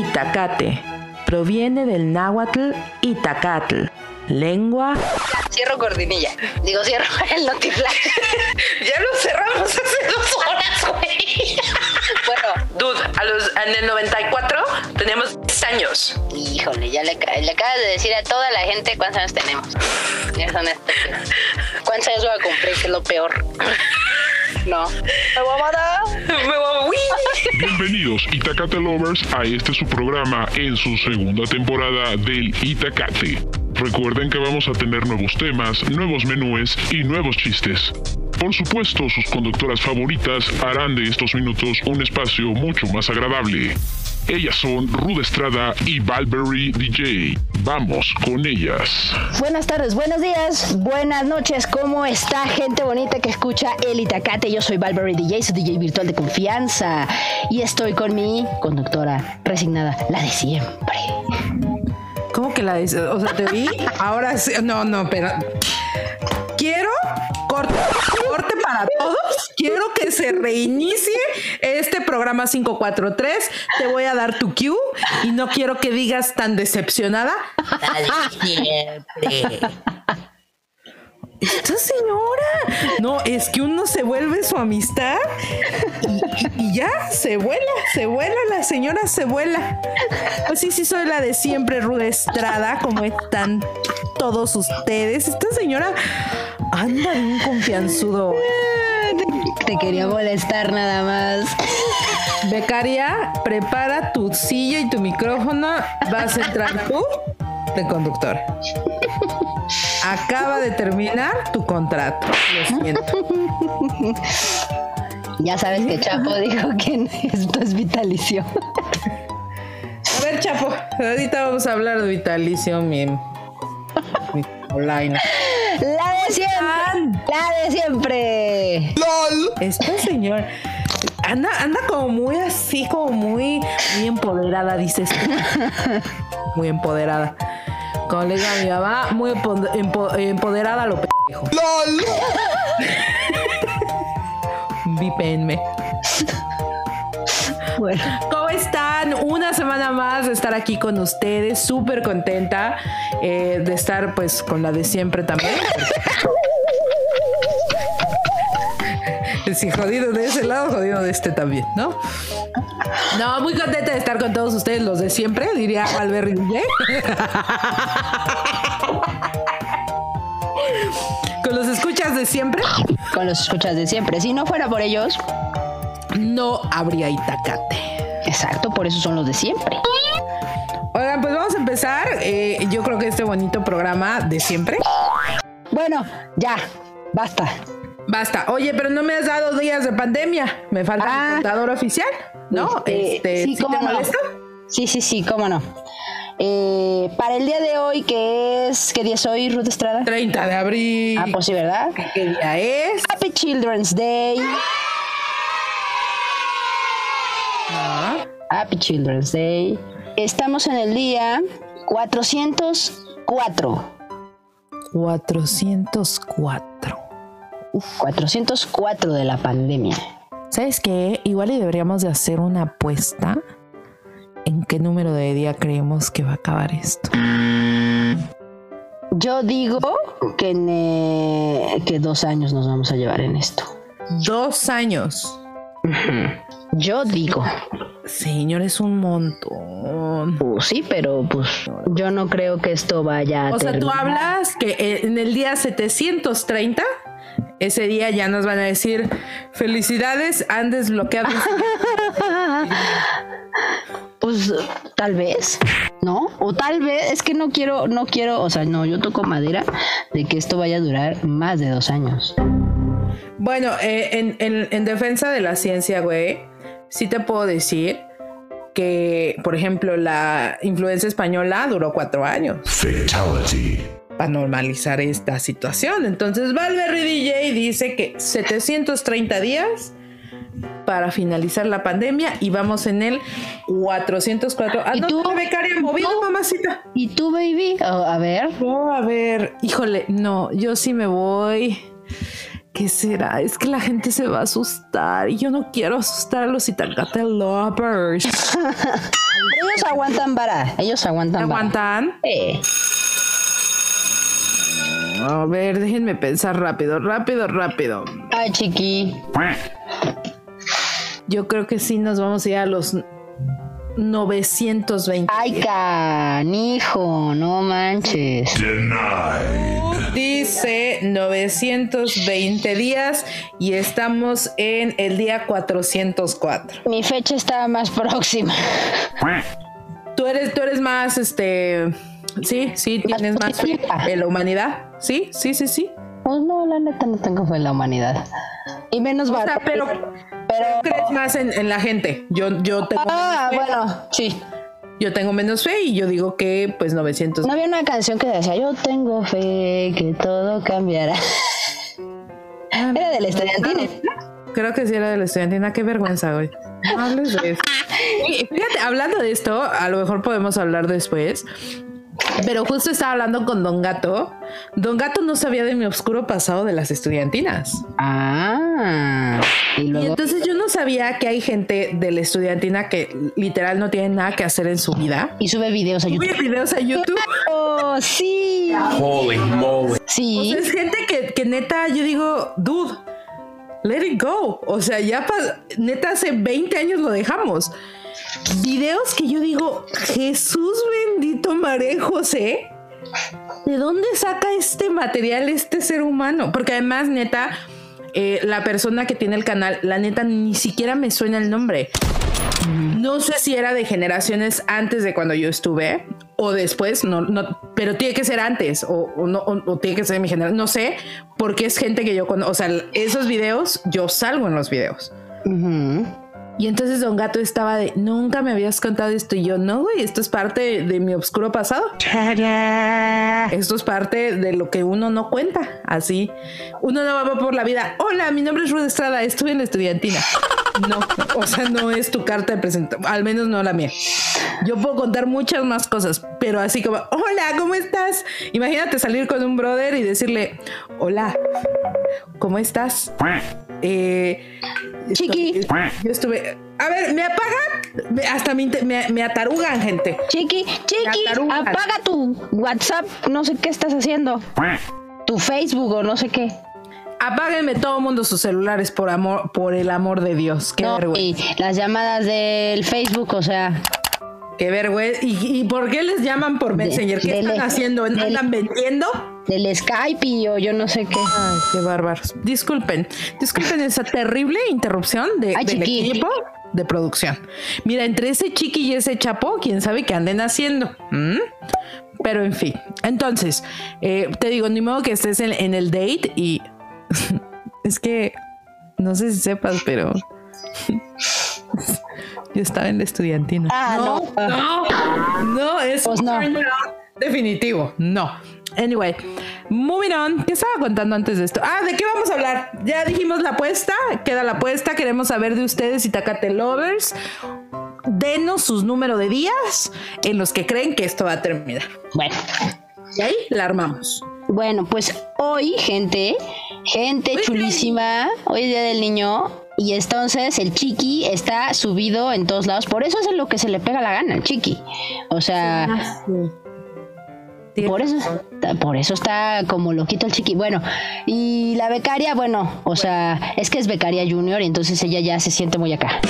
Itacate. Proviene del náhuatl Itacatl, lengua. Cierro cortinilla. Digo, cierro el notiflash. ya lo cerramos hace dos horas, güey. bueno. Dude, a los, en el 94 teníamos 10 años. Híjole, ya le, le, acabas de decir a toda la gente cuántos años tenemos. Ya son ¿Cuántos años voy a cumplir? Que es lo peor. No. Me voy a matar. Me voy a... Bienvenidos, Itacate Lovers, a este su programa en su segunda temporada del Itacate. Recuerden que vamos a tener nuevos temas, nuevos menúes y nuevos chistes. Por supuesto, sus conductoras favoritas harán de estos minutos un espacio mucho más agradable. Ellas son Rude Estrada y Valberry DJ. Vamos con ellas. Buenas tardes, buenos días, buenas noches. ¿Cómo está gente bonita que escucha El Itacate? Yo soy Valberry DJ, su DJ virtual de confianza. Y estoy con mi conductora resignada, la de siempre. ¿Cómo que la de O sea, te vi. Ahora sí. No, no, pero. Quiero corte para todos. Quiero que se reinicie este programa 543. Te voy a dar tu cue y no quiero que digas tan decepcionada. Esta señora. No, es que uno se vuelve su amistad y, ya se vuela, se vuela, la señora se vuela. Pues sí, sí, soy la de siempre, Ruda Estrada, como están todos ustedes. Esta señora anda un confianzudo. Te quería molestar nada más. Becaria, prepara tu silla y tu micrófono. Vas a entrar tú de conductor. Acaba de terminar tu contrato. Lo siento. Ya sabes que Chapo dijo que esto es vitalicio. A ver, Chapo, ahorita vamos a hablar de vitalicio, mi, mi online. La de siempre. La de siempre. ¡Lol! Esta señora anda, anda como muy así, como muy, muy empoderada, dices. Muy empoderada. Como le digo a mi mamá, muy empoderada lo pendejo. ¡Lol! Vipenme. Bueno. ¿Cómo están? Una semana más de estar aquí con ustedes. Súper contenta eh, de estar pues con la de siempre también. Si jodido de ese lado, jodido de este también, ¿no? No, muy contenta de estar con todos ustedes, los de siempre, diría Albert ¿Con los escuchas de siempre? Con los escuchas de siempre. Si no fuera por ellos, no habría Itacate. Exacto, por eso son los de siempre. Oigan, pues vamos a empezar. Eh, yo creo que este bonito programa de siempre. Bueno, ya, basta. Basta. Oye, pero no me has dado días de pandemia. Me falta el ah. contador oficial, ¿no? Este, este sí, ¿sí molesta? Sí, sí, sí, cómo no. Eh, para el día de hoy, que es, ¿qué día es hoy, Ruth Estrada? 30 de abril. Ah, pues sí, ¿verdad? ¿Qué día es? Happy Children's Day. Ah. Happy Children's Day. Estamos en el día 404. 404. 404 de la pandemia. ¿Sabes qué? Igual y deberíamos de hacer una apuesta en qué número de día creemos que va a acabar esto. Yo digo que, en, eh, que dos años nos vamos a llevar en esto. Dos años. Yo digo. Señor, es un montón. Pues sí, pero pues yo no creo que esto vaya a. O sea, tú hablas que en el día 730 ese día ya nos van a decir felicidades, han desbloqueado. pues tal vez, ¿no? O tal vez, es que no quiero, no quiero, o sea, no, yo toco madera de que esto vaya a durar más de dos años. Bueno, eh, en, defensa de la ciencia, güey, sí te puedo decir que, por ejemplo, la influencia española duró cuatro años. Fatality para normalizar esta situación. Entonces Valverde DJ dice que 730 días para finalizar la pandemia y vamos en el 404. ¿Y tú, becaria movido, mamacita? ¿Y tú, baby? a ver. a ver, híjole, no, yo sí me voy. ¿Qué será? Es que la gente se va a asustar y yo no quiero asustar a los Itacate lovers. ellos aguantan vara. Ellos aguantan vara. ¿Aguantan? Sí. A ver, déjenme pensar rápido, rápido, rápido. Ay, chiqui. Yo creo que sí nos vamos a ir a los 920. Ay, canijo, no manches. Dice 920 días y estamos en el día 404. Mi fecha está más próxima. Tú eres, tú eres más, este, sí, sí, tienes más fe en la humanidad. Sí, sí, sí, sí. Pues no, la neta no tengo fe en la humanidad. Y menos o pero, pero crees más en, la gente. Yo, yo tengo. Ah, bueno, sí. Yo tengo menos fe y yo digo que pues 900. No había una canción que decía yo tengo fe que todo cambiará. Ah, era de la estudiantina. Creo que sí era de la estudiantina. Qué vergüenza, güey. No hables de eso. Fíjate, hablando de esto, a lo mejor podemos hablar después. Pero justo estaba hablando con Don Gato. Don Gato no sabía de mi oscuro pasado de las estudiantinas. Ah. Y, entonces yo no sabía que hay gente de la estudiantina que literal no tiene nada que hacer en su vida. Y sube videos a YouTube. Sube videos a YouTube. Oh, sí. Holy moly. Sí. O sea, es gente que, que neta, yo digo, dude, let it go. O sea, ya neta hace 20 años lo dejamos videos que yo digo, Jesús bendito María José, ¿de dónde saca este material este ser humano? Porque además, neta, eh, la persona que tiene el canal, la neta, ni siquiera me suena el nombre. No sé si era de generaciones antes de cuando yo estuve o después, no, no, pero tiene que ser antes o, no, o, tiene que ser mi generación, no sé, porque es gente que yo conozco, o sea, esos videos, yo salgo en los videos. Y entonces Don Gato estaba de, nunca me habías contado esto. Y yo, no, güey, esto es parte de mi oscuro pasado. Esto es parte de lo que uno no cuenta. Así, uno no va por la vida. Hola, mi nombre es Ruth Estrada, estuve en la estudiantina. No, o sea, no es tu carta de presentación, al menos no la mía. Yo puedo contar muchas más cosas, pero así como, hola, ¿cómo estás? Imagínate salir con un brother y decirle, hola, ¿cómo estás? Eh, Chiqui. yo estuve. A ver, ¿me apagan? Hasta me, me, atarugan, gente. Chiqui, Chiqui, apaga tu WhatsApp. No sé qué estás haciendo. Tu Facebook o no sé qué. Apáguenme todo mundo sus celulares por amor, por el amor de Dios. Qué vergüenza. Y las llamadas del Facebook, o sea. Qué vergüenza. ¿Y, por qué les llaman por Messenger? ¿Qué están haciendo? ¿Están vendiendo? Del Skype o yo no sé qué. Ay, qué bárbaros. Disculpen. Disculpen esa terrible interrupción de, del equipo de producción. Mira, entre ese chiqui y ese chapo, quién sabe qué anden haciendo. Pero en fin. Entonces, eh, te digo, ni modo que estés en el date y. es que. No sé si sepas, pero. Yo estaba en la estudiantina. Ah, no. No, no, es pues definitivo. No. Anyway, moving on. ¿Qué estaba contando antes de esto? Ah, ¿de qué vamos a hablar? Ya dijimos la apuesta. Queda la apuesta. Queremos saber de ustedes y Tacate Lovers. Denos sus número de días en los que creen que esto va a terminar. Bueno. Y ahí la armamos. Bueno, pues hoy, gente, gente chulísima, hoy es Día del Niño, y entonces el chiqui está subido en todos lados. Por eso es lo que se le pega la gana al chiqui. O sea. Por eso, por eso está como loquito el chiqui. Bueno, y la becaria, bueno, o sea, es que es becaria junior y entonces ella ya se siente muy acá.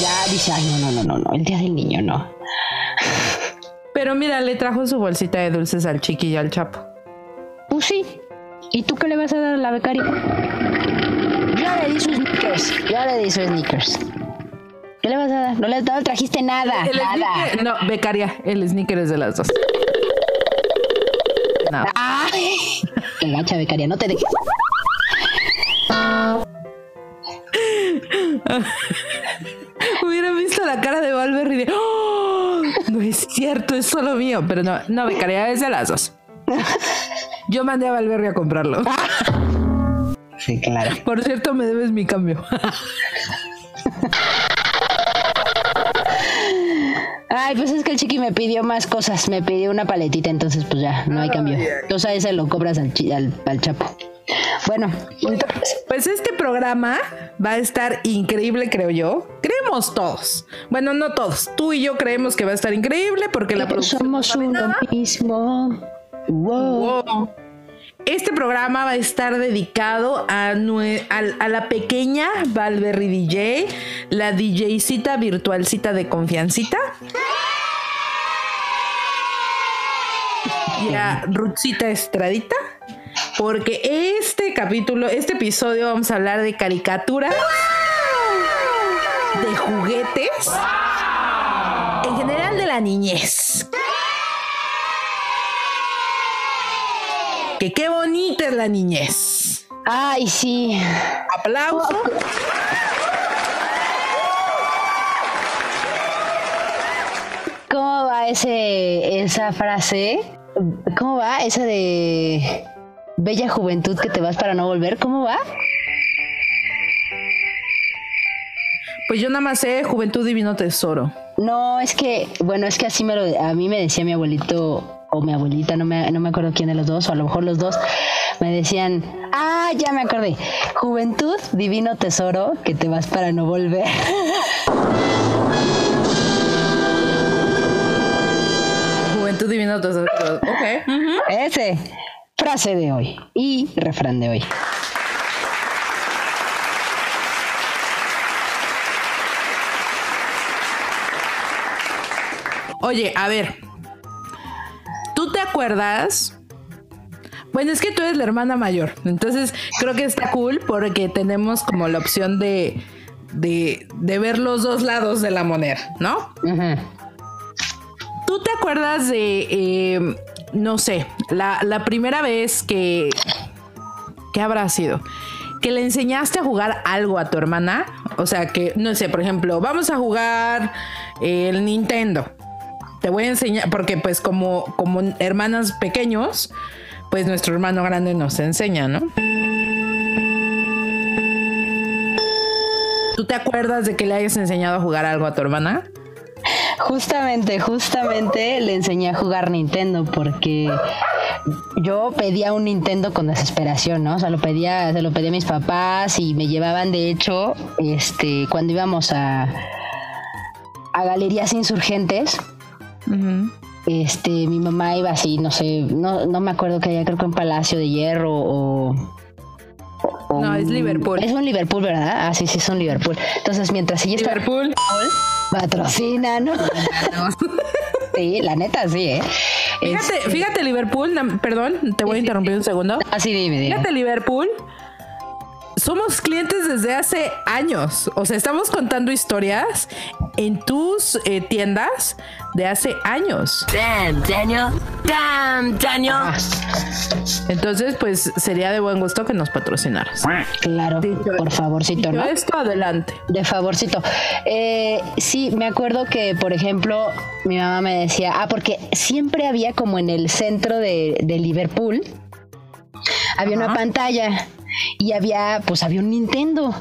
Ya dice, ay, no, no, no, no, no, el día del niño no. Pero mira, le trajo su bolsita de dulces al chiqui y al chapo. Pues sí. ¿Y tú qué le vas a dar a la becaria? Ya le di sus sneakers. Ya le di sus sneakers. ¿Qué le vas a dar? No le, trajiste nada. nada. no, becaria. El sneaker es de las dos. Nada. Ay, qué gacha, becaria. No te dejes. Hubiera visto la cara de Valverde y de ¡Oh! no es cierto, es solo mío. Pero no, no, becaria es de las dos. Yo mandé a Valverde a comprarlo. Sí, claro. Por cierto, me debes mi cambio. Ay, pues es que el chiqui me pidió más cosas. Me pidió una paletita, entonces pues ya, no hay cambio. Entonces a ese lo cobras al, al, al chapo. Bueno, pues este programa va a estar increíble, creo yo. Creemos todos. Bueno, no todos. Tú y yo creemos que va a estar increíble porque la producción somos uno mismo. Wow. Este programa va a estar dedicado a, la pequeña Valverry DJ, la DJcita virtualcita de confiancita. Y a Rutzita Estradita. Porque este capítulo, este episodio vamos a hablar de caricaturas, de juguetes, en general de la niñez. Que qué bonita es la niñez. Ay, sí. Aplauso. ¿Cómo va ese, esa frase? ¿Cómo va esa de bella juventud que te vas para no volver? ¿Cómo va? Pues yo nada más sé juventud divino tesoro. No, es que, bueno, es que así me lo, a mí me decía mi abuelito o mi abuelita, no me, no me acuerdo quién de los dos, o a lo mejor los dos, me decían, ah, ya me acordé, juventud, divino tesoro, que te vas para no volver. Juventud, divino tesoro, ok. Ese, frase de hoy y refrán de hoy. Oye, a ver, acuerdas? Bueno, es que tú eres la hermana mayor, entonces creo que está cool porque tenemos como la opción de, de, ver los dos lados de la moneda, ¿no? ¿Tú te acuerdas de, eh, no sé, la, la, primera vez que, ¿qué habrá sido? Que le enseñaste a jugar algo a tu hermana, o sea, que, no sé, por ejemplo, vamos a jugar el Nintendo te voy a enseñar, porque pues como, como hermanas pequeños, pues nuestro hermano grande nos enseña, ¿no? ¿Tú te acuerdas de que le hayas enseñado a jugar algo a tu hermana? Justamente, justamente le enseñé a jugar Nintendo porque yo pedía un Nintendo con desesperación, ¿no? O sea, lo pedía, se lo pedía a mis papás y me llevaban, de hecho, este, cuando íbamos a, a galerías insurgentes, este, mi mamá iba así, no sé, no, no me acuerdo que haya, creo que un Palacio de Hierro o, no, es Liverpool. Es un Liverpool, ¿verdad? Ah, sí, sí, es un Liverpool. Entonces, mientras ella está... Liverpool. Patrocina, ¿no? sí, la neta, sí, ¿eh? Fíjate, este fíjate, Liverpool, perdón, te voy a interrumpir un segundo. Así, ah, dime, dime. Fíjate, Liverpool somos clientes desde hace años. O sea, estamos contando historias en tus eh, tiendas de hace años. Damn, Daniel. Damn, Daniel. Entonces, pues sería de buen gusto que nos patrocinaras. Claro, por favorcito, ¿no? Esto adelante. De favorcito. Eh, sí, me acuerdo que, por ejemplo, mi mamá me decía, ah, porque siempre había como en el centro de, Liverpool, había una pantalla y había, pues había un Nintendo.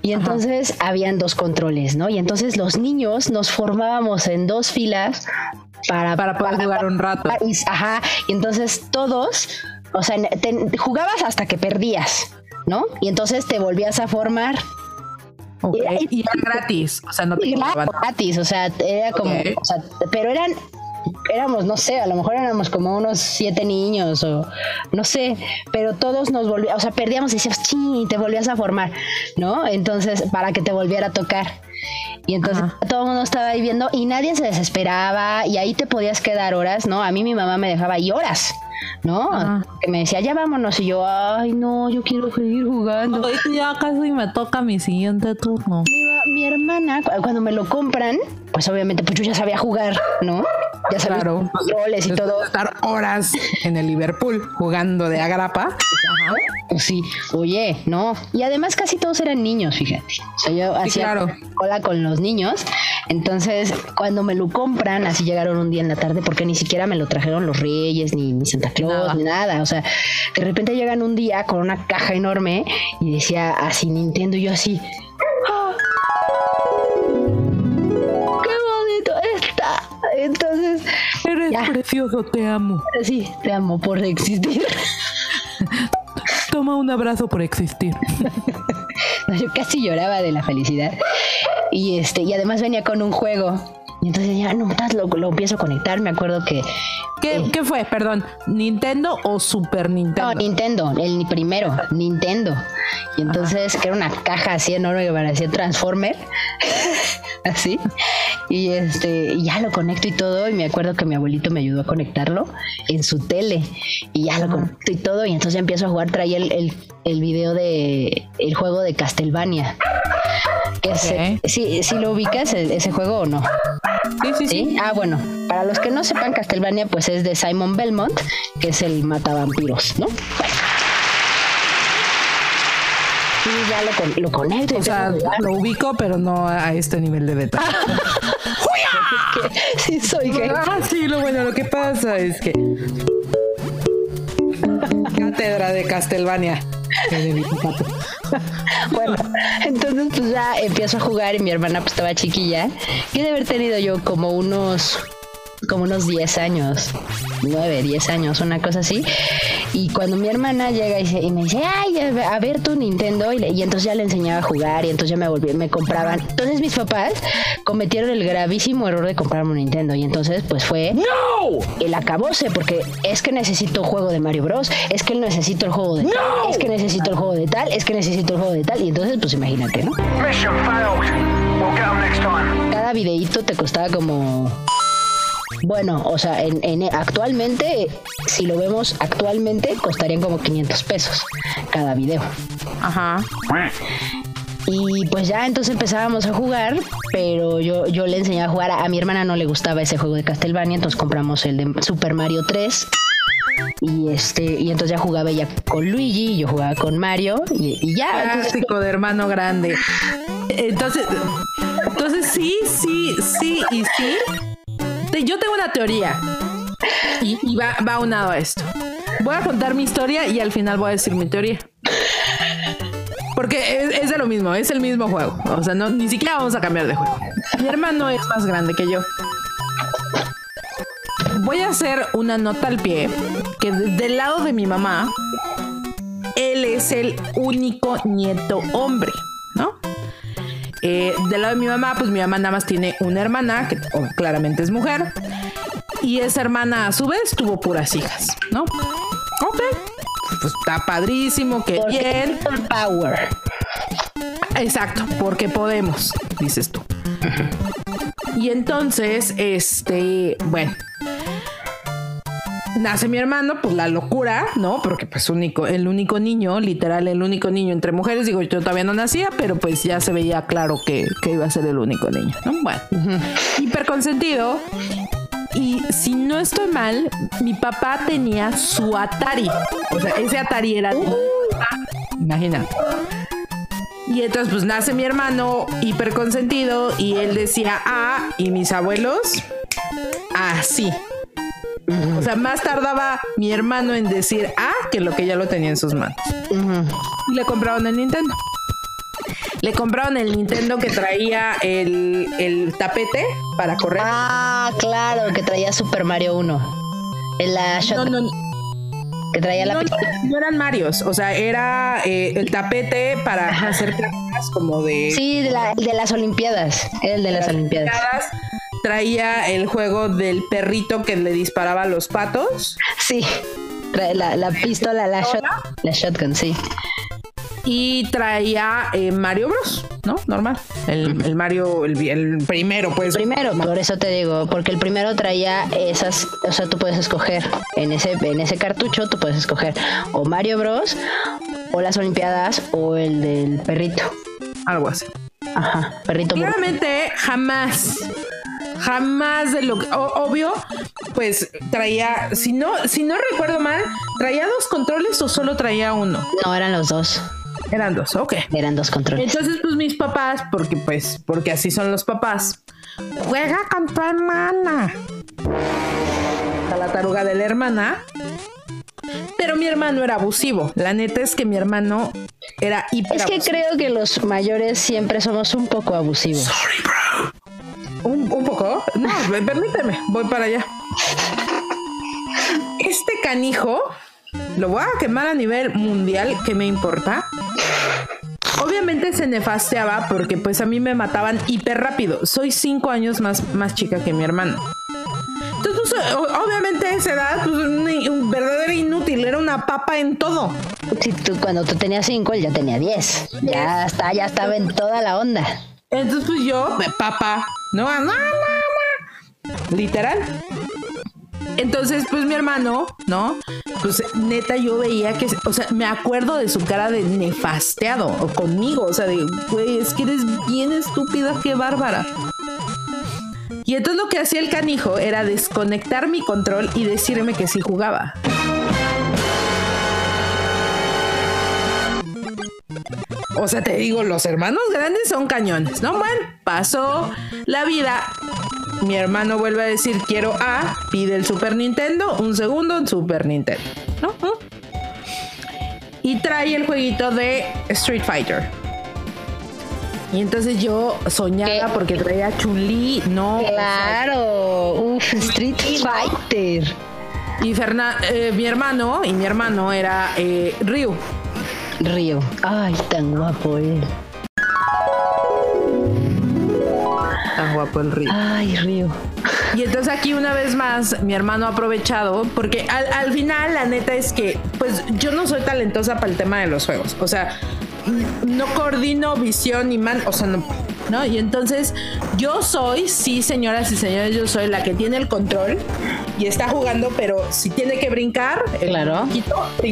Y entonces habían dos controles, ¿no? Y entonces los niños nos formábamos en dos filas para, para poder jugar un rato. Y, ajá, y entonces todos, o sea, jugabas hasta que perdías, ¿no? Y entonces te volvías a formar. Y, era gratis, o sea, no te gratis, o sea, era como, o sea, pero eran éramos, no sé, a lo mejor éramos como unos siete niños o no sé, pero todos nos volvíamos, o sea, perdíamos y decíamos, ching, te volvías a formar, ¿no? Entonces, para que te volviera a tocar. Y entonces todo el mundo estaba ahí viendo y nadie se desesperaba y ahí te podías quedar horas, ¿no? A mí mi mamá me dejaba ahí horas. ¿no? Que me decía, ya vámonos. Y yo, ay, no, yo quiero seguir jugando. ya casi me toca mi siguiente turno. Mi, hermana, cuando me lo compran, pues obviamente, pues yo ya sabía jugar, ¿no? Ya sabía claro. los roles y todo. Estar horas en el Liverpool jugando de agrapa. Ajá. Pues sí, oye, no. Y además casi todos eran niños, fíjate. O sea, yo hacía cola con los niños. Entonces, cuando me lo compran, así llegaron un día en la tarde, porque ni siquiera me lo trajeron los Reyes, ni, ni Santa Claus, ni nada. O sea, de repente llegan un día con una caja enorme y decía así Nintendo, y yo así. Eres precioso, te amo. Sí, te amo por existir. Toma un abrazo por existir. yo casi lloraba de la felicidad. Y este, y además venía con un juego. Y entonces ya no, lo, lo empiezo a conectar. Me acuerdo que ¿Qué, fue? Perdón, ¿Nintendo o Super Nintendo? No, Nintendo, el primero, Nintendo. Y entonces, que era una caja así enorme que parecía Transformer. así. Y este, ya lo conecto y todo. Y me acuerdo que mi abuelito me ayudó a conectarlo en su tele. Y ya lo conecto y todo. Y entonces empiezo a jugar. Traía el, el, el video de el juego de Castlevania. Que si, si, lo ubicas ese juego o no. Sí, sí, sí, Ah, bueno, para los que no sepan, Castlevania pues es de Simon Belmont, que es el matavampiros, ¿no? Y ya lo, lo conecto. O sea, lo ubico, pero no a este nivel de beta. sí, soy gay. Ah, sí, lo bueno, lo que pasa es que. Cátedra de Castlevania. bueno, entonces pues ya empiezo a jugar y mi hermana pues estaba chiquilla. Y de haber tenido yo como unos como unos 10 años, 9, 10 años, una cosa así. Y cuando mi hermana llega y, me dice, ay, a ver tu Nintendo, y, entonces ya le enseñaba a jugar y entonces ya me volví, me compraban. Entonces mis papás cometieron el gravísimo error de comprarme un Nintendo y entonces pues fue ¡No! el acabose porque es que necesito juego de Mario Bros, es que necesito el juego de tal, es que necesito el juego de tal, es que necesito el juego de tal y entonces pues imagínate, ¿no? Cada videíto te costaba como bueno, o sea, en, actualmente, si lo vemos actualmente, costarían como 500 pesos cada video. Ajá. Y pues ya entonces empezábamos a jugar, pero yo, yo le enseñaba a jugar. A, mi hermana no le gustaba ese juego de Castlevania, entonces compramos el de Super Mario 3. Y este, y entonces ya jugaba ella con Luigi, yo jugaba con Mario, y, ya. Clásico de hermano grande. Entonces, entonces sí, sí, sí y sí yo tengo una teoría y, va, va unado a esto. Voy a contar mi historia y al final voy a decir mi teoría. Porque es, de lo mismo, es el mismo juego. O sea, no, ni siquiera vamos a cambiar de juego. Mi hermano es más grande que yo. Voy a hacer una nota al pie que del lado de mi mamá, él es el único nieto hombre. Eh, del lado de mi mamá, pues mi mamá nada más tiene una hermana, que claramente es mujer. Y esa hermana a su vez tuvo puras hijas, ¿no? Ok. Pues está padrísimo, qué bien. Power. Exacto, porque podemos, dices tú. Y entonces, este, bueno, nace mi hermano, pues la locura, ¿no? Porque pues único, el único niño, literal, el único niño entre mujeres, digo, yo todavía no nacía, pero pues ya se veía claro que, iba a ser el único niño, ¿no? Bueno, hiper consentido. Y si no estoy mal, mi papá tenía su Atari. O sea, ese Atari era... Imagina. Y entonces pues nace mi hermano hiper consentido y él decía ah, y mis abuelos así. O sea, más tardaba mi hermano en decir ah que lo que ya lo tenía en sus manos. Y le compraron el Nintendo. Le compraron el Nintendo que traía el, tapete para correr. Ah, claro, que traía Super Mario 1. La no, no, que traía la no, eran Marios, o sea, era eh, el tapete para hacer como de. Sí, de, las Olimpiadas. El de, las, Olimpiadas traía el juego del perrito que le disparaba a los patos. Sí, trae la, pistola, la, la shotgun, sí. Y traía eh, Mario Bros, ¿no? Normal. El, Mario, el, primero, pues. Primero, por eso te digo, porque el primero traía esas, o sea, tú puedes escoger en ese, en ese cartucho, tú puedes escoger o Mario Bros, o las Olimpiadas, o el del perrito. Algo así. Ajá, perrito. Claramente, jamás jamás de lo que, obvio, pues traía, si no, si no recuerdo mal, traía dos controles o solo traía uno. No, eran los dos. Eran dos, ok. Eran dos controles. Entonces, pues mis papás, porque pues, porque así son los papás, juega con tu hermana. A la taruga de la hermana. Pero mi hermano era abusivo. La neta es que mi hermano era hiper Es que creo que los mayores siempre somos un poco abusivos. Sorry, bro. ¿Un, poco? No, permíteme, voy para allá. Este canijo lo voy a quemar a nivel mundial, ¿qué me importa? Obviamente se nefasteaba porque pues a mí me mataban hiper rápido. Soy cinco años más, más chica que mi hermano. Entonces, pues, obviamente a esa edad, pues un, verdadero inútil, era una papa en todo. Si tú, cuando tú tenías cinco, él ya tenía diez. Ya está, ya estaba en toda la onda. Entonces, pues yo, papa, no, no, no, no. Literal. Entonces, pues mi hermano, ¿no? Pues neta yo veía que, o sea, me acuerdo de su cara de nefasteado o conmigo, o sea, de, güey, es que eres bien estúpida, qué bárbara. Y entonces lo que hacía el canijo era desconectar mi control y decirme que sí jugaba. O sea, te digo, los hermanos grandes son cañones, ¿no? Bueno, pasó la vida. Mi hermano vuelve a decir, quiero A, pide el Super Nintendo, un segundo en Super Nintendo, ¿no? Y trae el jueguito de Street Fighter. Y entonces yo soñaba porque traía Chuli, no. Claro, Uf, Street Fighter. Y eh, mi hermano y mi hermano era eh, Ryu. Ryu. Ay, tan guapo él. Tan guapo el Ryu. Ay, Ryu. Y entonces aquí una vez más mi hermano ha aprovechado, porque al, al, final la neta es que pues yo no soy talentosa para el tema de los juegos. O sea, no coordino visión ni man, o sea, no, ¿no? Y entonces yo soy, sí, señoras y señores, yo soy la que tiene el control y está jugando, pero si tiene que brincar, claro,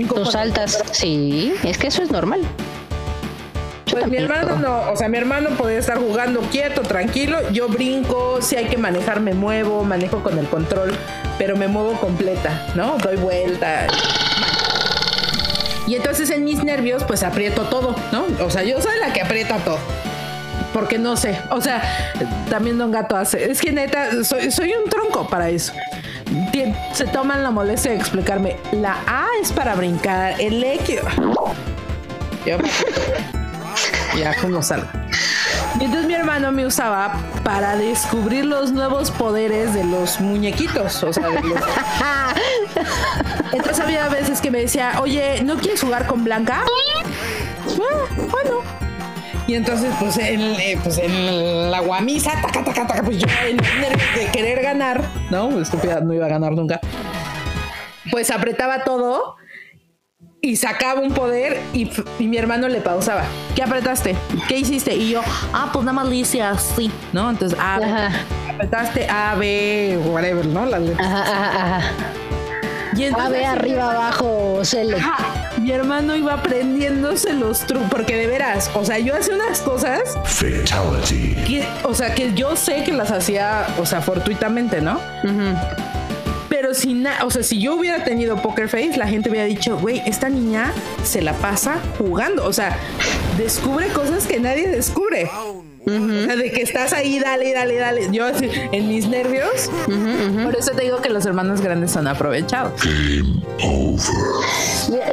tú saltas, sí, es que eso es normal. Pues mi hermano no, o sea, mi hermano podría estar jugando quieto, tranquilo, yo brinco, si hay que manejar me muevo, manejo con el control, pero me muevo completa, ¿no? Doy vuelta. Y entonces en mis nervios, pues aprieto todo, ¿no? O sea, yo soy la que aprieta todo. Porque no sé, o sea, también Don Gato hace. Es que neta, soy, soy un tronco para eso. Se toman la molestia de explicarme. La A es para brincar, el X. ya como salga. Entonces mi hermano me usaba para descubrir los nuevos poderes de los muñequitos. O sea, de los... Entonces había veces que me decía, oye, ¿no quieres jugar con Blanca? Ah, bueno. Y entonces, pues en, eh, pues en la guamisa, taca, taca, taca, pues yo en de querer ganar, ¿no? Estúpida, no iba a ganar nunca. Pues apretaba todo y sacaba un poder y, mi hermano le pausaba. ¿Qué apretaste? ¿Qué hiciste? Y yo, ah, pues nada más le hice así, ¿no? Entonces, A, apretaste A, B, whatever, ¿no? Las Ajá, ajá, ajá. Y A, B, arriba, abajo, cele. Mi hermano iba aprendiéndose los trucos, porque de veras, o sea, yo hacía unas cosas. Fatality. o sea, que yo sé que las hacía, o sea, fortuitamente, ¿no? Pero si, o sea, si yo hubiera tenido Poker Face, la gente hubiera dicho, güey, esta niña se la pasa jugando. O sea, descubre cosas que nadie descubre. O sea, de que estás ahí, dale, dale, dale. Yo así, en mis nervios. Por eso te digo que los hermanos grandes son aprovechados. Game over.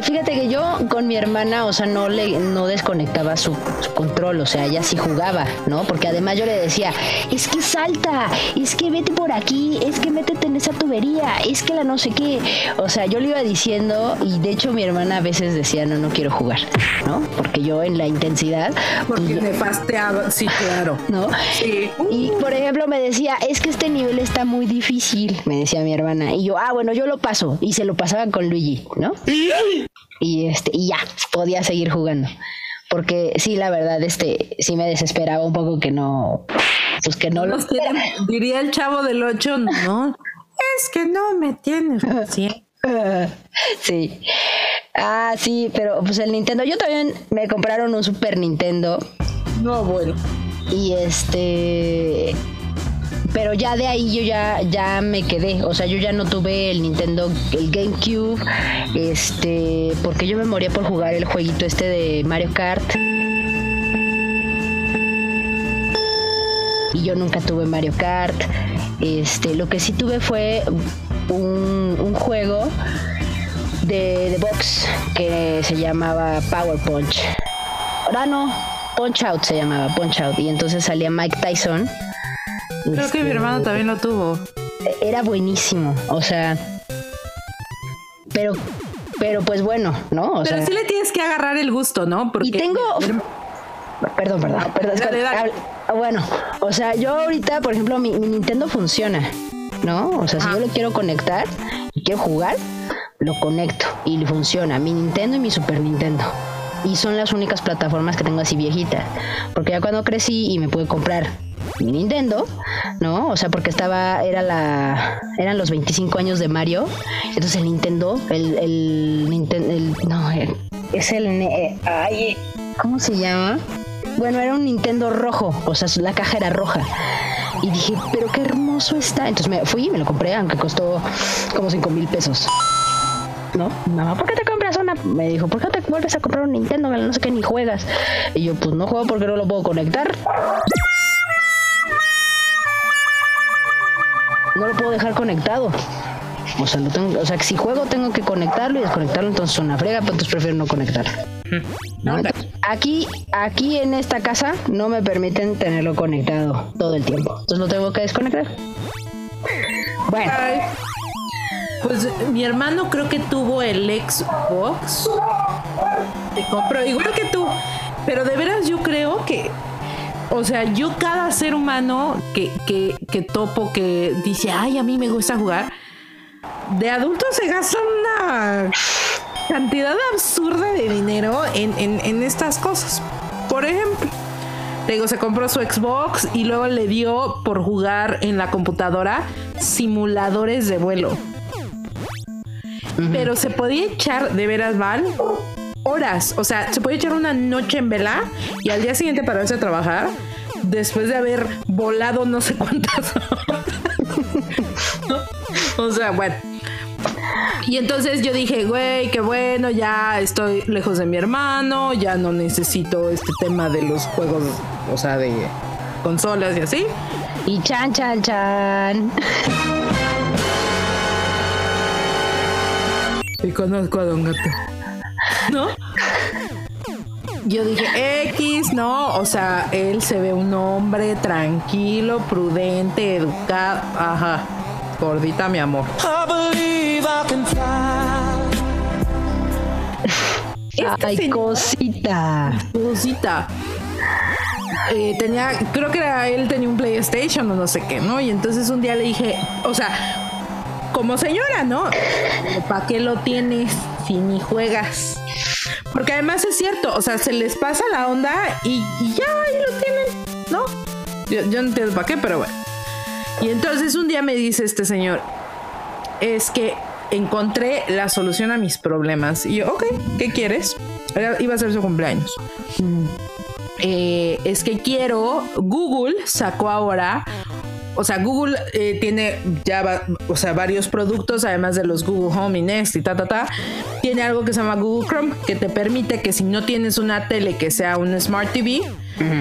Fíjate que yo con mi hermana, o sea, no le no desconectaba su, control, o sea, ella sí jugaba, ¿no? Porque además yo le decía, es que salta, es que vete por aquí, es que métete en esa tubería, es que la no sé qué. O sea, yo le iba diciendo y de hecho mi hermana a veces decía, no, no quiero jugar, ¿no? Porque yo en la intensidad. Porque pues, me fasteaba, sí, Claro. ¿No? Sí. Y por ejemplo me decía, es que este nivel está muy difícil, me decía mi hermana. Y yo, ah, bueno, yo lo paso. Y se lo pasaba con Luigi, ¿no? Y este, y ya, podía seguir jugando. Porque sí, la verdad, este, sí me desesperaba un poco que no, pues que no, lo Diría el chavo del 8, no, es que no me tienes sí. sí. Ah, sí, pero pues el Nintendo, yo también me compraron un Super Nintendo. No, bueno. Y este pero ya de ahí yo ya, ya me quedé. O sea, yo ya no tuve el Nintendo, el GameCube, este, porque yo me moría por jugar el jueguito este de Mario Kart. Y yo nunca tuve Mario Kart. Este, lo que sí tuve fue un, juego de, de box que se llamaba Power Punch. Ahora no, Punch Out se llamaba, Punch Out. Y entonces salía Mike Tyson. Creo que mi hermano también lo tuvo. Era buenísimo, o sea. Pero Pero pues bueno, ¿no? Pero sí le tienes que agarrar el gusto, ¿no? Porque y tengo... Perdón, perdón, perdón. Bueno, o sea, yo ahorita, por ejemplo, mi, Nintendo funciona, ¿no? O sea, si yo lo quiero conectar y quiero jugar, lo conecto y funciona. Mi Nintendo y mi Super Nintendo. Y son las únicas plataformas que tengo así viejitas. Porque ya cuando crecí y me pude comprar mi Nintendo, ¿no? O sea, porque estaba, era la, eran los 25 años de Mario. Entonces el Nintendo, el, el Nintendo, no, es el, eh, ay, ¿cómo se llama? Bueno, era un Nintendo rojo, o sea, la caja era roja. Y dije, pero qué hermoso está. Entonces me fui y me lo compré, aunque costó como 5 mil pesos. ¿No? Mamá, ¿por qué te una? Me dijo, ¿por qué te vuelves a comprar un Nintendo? No sé qué ni juegas. Y yo, pues no juego porque no lo puedo conectar. No lo puedo dejar conectado. O sea, tengo, o sea, si juego tengo que conectarlo y desconectarlo, entonces es una frega, pero entonces prefiero no conectar. aquí, aquí en esta casa no me permiten tenerlo conectado todo el tiempo. Entonces lo tengo que desconectar. Bueno. Pues mi hermano creo que tuvo el Xbox. Te compró igual que tú. Pero de veras yo creo que o sea, yo cada ser humano que, que, que, topo, que dice, ay, a mí me gusta jugar, de adultos se gasta una cantidad absurda de dinero en, estas cosas. Por ejemplo, digo, se compró su Xbox y luego le dio por jugar en la computadora simuladores de vuelo. Pero se podía echar, de veras, Val, horas. O sea, se podía echar una noche en vela y al día siguiente para irse a trabajar después de haber volado no sé cuántas horas. O sea, bueno. Y entonces yo dije, güey, qué bueno, ya estoy lejos de mi hermano, ya no necesito este tema de los juegos, o sea, de consolas y así. Y chan, chan, chan. Y conozco a Don Gato. ¿No? Yo dije, X, no, o sea, él se ve un hombre tranquilo, prudente, educado, ajá. Gordita, mi amor. Ay, cosita. Cosita. Eh, tenía, creo que era él tenía un PlayStation o no sé qué, ¿no? Y entonces un día le dije, o sea, como señora, ¿no? ¿Para qué lo tienes si ni juegas? Porque además es cierto, o sea, se les pasa la onda y, ya ahí lo tienen, ¿no? Yo, yo no entiendo para qué, pero bueno. Y entonces un día me dice este señor, es que encontré la solución a mis problemas. Y yo, ok, ¿qué quieres? iba a ser su cumpleaños. Eh, es que quiero, Google sacó ahora o sea, Google eh, tiene ya, o sea, varios productos, además de los Google Home y Nest y ta, ta, ta. Tiene algo que se llama Google Chrome, que te permite que si no tienes una tele que sea un Smart TV,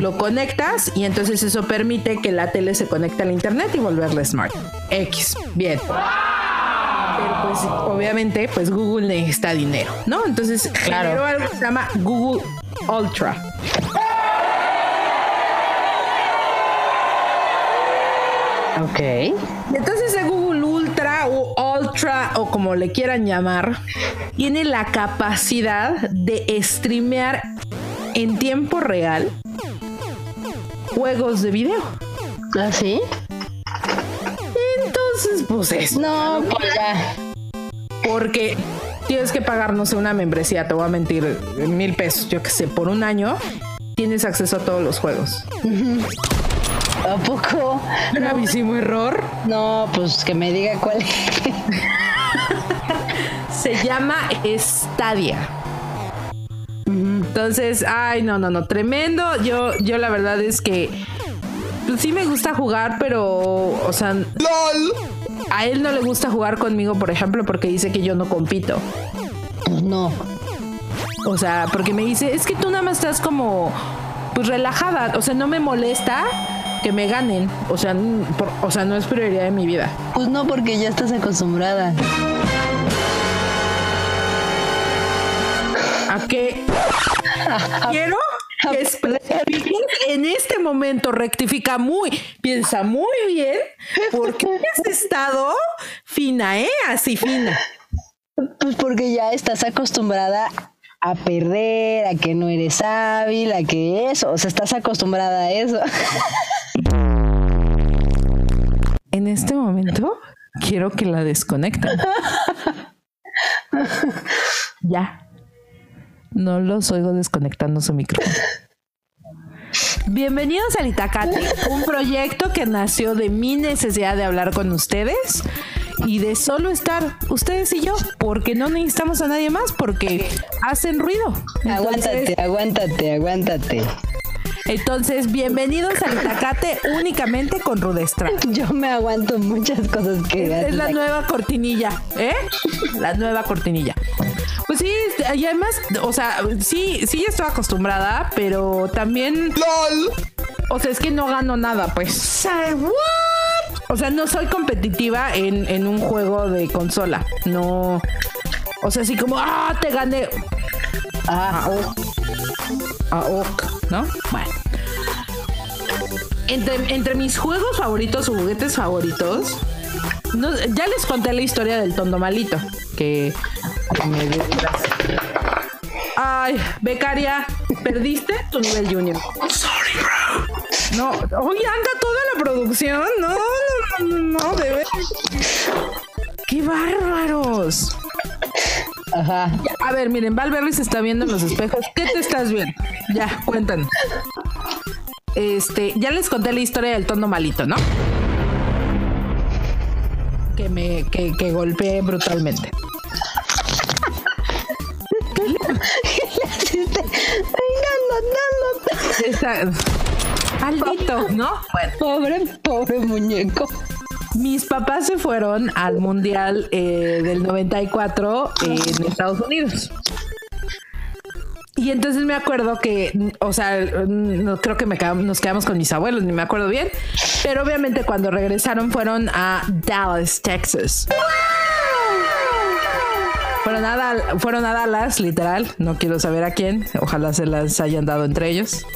lo conectas y entonces eso permite que la tele se conecte al internet y volverla smart. X. Bien. Pero pues obviamente pues Google necesita dinero, ¿no? Entonces claro. algo que se llama Google Ultra. Ok. Entonces el Google Ultra o Ultra o como le quieran llamar, tiene la capacidad de streamear en tiempo real juegos de video. ¿Ah, sí? Entonces, pues es. No, pues ya. Porque tienes que pagar, no sé, una membresía, te voy a mentir, mil pesos, yo qué sé, por un año tienes acceso a todos los juegos. ¿A poco? Gravísimo error. No, pues que me diga cuál es. Se llama Stadia. Entonces, ay, no, no, no, tremendo. Yo, yo la verdad es que pues, sí me gusta jugar, pero, o sea, ¡Lol! a él no le gusta jugar conmigo, por ejemplo, porque dice que yo no compito. Pues no. O sea, porque me dice, es que tú nada más estás como, pues relajada, o sea, no me molesta que me ganen. O sea, o sea, no es prioridad de mi vida. Pues no, porque ya estás acostumbrada. ¿A qué? Quiero que en este momento rectifica muy, piensa muy bien, porque has estado fina, ¿eh? Así fina. Pues porque ya estás acostumbrada a perder, a que no eres hábil, a que eso, o sea, estás acostumbrada a eso. En este momento quiero que la desconecten. ya. No los oigo desconectando su micrófono. Bienvenidos al Itacate, un proyecto que nació de mi necesidad de hablar con ustedes y de solo estar ustedes y yo, porque no necesitamos a nadie más, porque hacen ruido. aguántate, aguántate, aguántate. Entonces, bienvenidos al Itacate únicamente con Rudestra. Yo me aguanto muchas cosas que... Es, la nueva cortinilla, ¿eh? La nueva cortinilla. Pues sí, y además, o sea, sí, sí estoy acostumbrada, pero también... ¡LOL! O sea, es que no gano nada, pues. O sea, no soy competitiva en, en un juego de consola. No. O sea, así como, ah, te gané. Ah. Ah, ok, ¿no? Bueno. Entre, entre mis juegos favoritos o juguetes favoritos, ya les conté la historia del tondo malito. Que me Ay, becaria, perdiste tu nivel junior. Sorry, bro. No, hoy anda toda la producción. No, no, no, no, no, bebé. ¡Qué bárbaros! Ajá. A ver, miren, Valverde se está viendo en los espejos. ¿Qué te estás viendo? Ya, cuéntanos. Este, ya les conté la historia del tono malito, ¿no? Que me, que, que golpeé brutalmente. Está, maldito, ¿no? Bueno. Pobre, pobre muñeco. Mis papás se fueron al Mundial eh, del 94 en Estados Unidos. Y entonces me acuerdo que, o sea, no, creo que me nos quedamos con mis abuelos, ni me acuerdo bien. Pero obviamente cuando regresaron fueron a Dallas, Texas. Fueron a, fueron a Dallas, literal. No quiero saber a quién. Ojalá se las hayan dado entre ellos.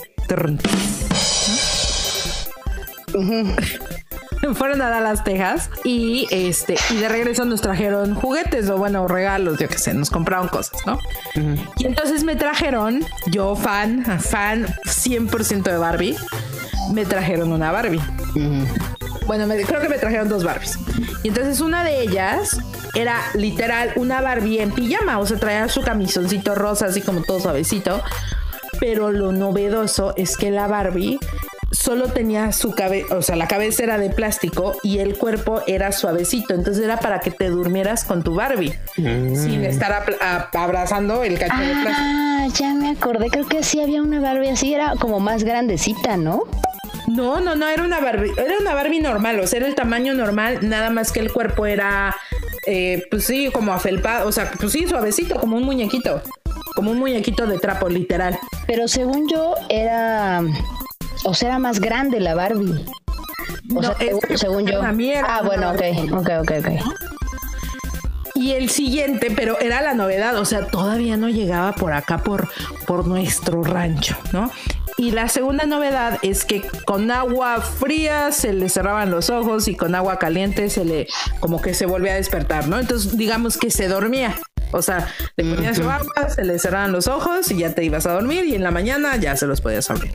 fueron a Dallas, Texas y este y de regreso nos trajeron juguetes o bueno regalos, yo qué sé, nos compraron cosas, ¿no? Y entonces me trajeron, yo fan, fan 100% de Barbie, me trajeron una Barbie. Bueno, creo que me trajeron dos Barbies. Y entonces una de ellas era literal una Barbie en pijama, o sea, traía su camisoncito rosa, así como todo suavecito. Pero lo novedoso es que la Barbie solo tenía su cabeza, o sea, la cabeza era de plástico y el cuerpo era suavecito. Entonces era para que te durmieras con tu Barbie mm. sin estar abrazando el cacho de plástico. Ah, ya me acordé. Creo que sí había una Barbie así, era como más grandecita, ¿no? No, no, no, era una Barbie, era una Barbie normal, o sea, era el tamaño normal, nada más que el cuerpo era, eh, pues sí, como afelpado, o sea, pues sí, suavecito, como un muñequito, como un muñequito de trapo, literal. Pero según yo, era o sea, era más grande la Barbie. O sea, según, yo. ah, bueno, ok, ok, ok, ok. Y el siguiente, pero era la novedad, o sea, todavía no llegaba por acá, por, por nuestro rancho, ¿no? Y la segunda novedad es que con agua fría se le cerraban los ojos y con agua caliente se le, como que se volvía a despertar, ¿no? Entonces, digamos que se dormía. O sea, le ponías su agua, se le cerraban los ojos y ya te ibas a dormir y en la mañana ya se los podías abrir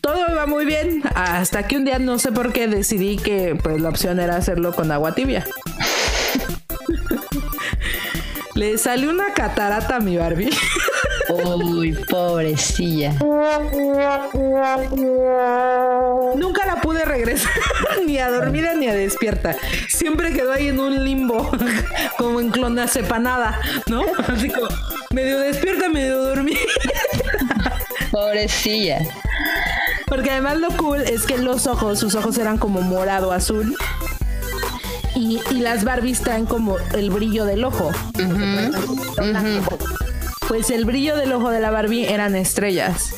todo iba muy bien hasta que un día no sé por qué decidí que pues la opción era hacerlo con agua tibia. Le salió una catarata a mi Barbie. Uy, pobrecilla. Nunca la pude regresar ni a dormida ni a despierta. Siempre quedó ahí en un limbo, como en clonacepanada, ¿no? Así como medio despierta, medio dormida. Pobrecilla. Porque además lo cool es que los ojos, sus ojos eran como morado azul. Y, las Barbies traen como el brillo del ojo. Pues el brillo del ojo de la Barbie eran estrellas.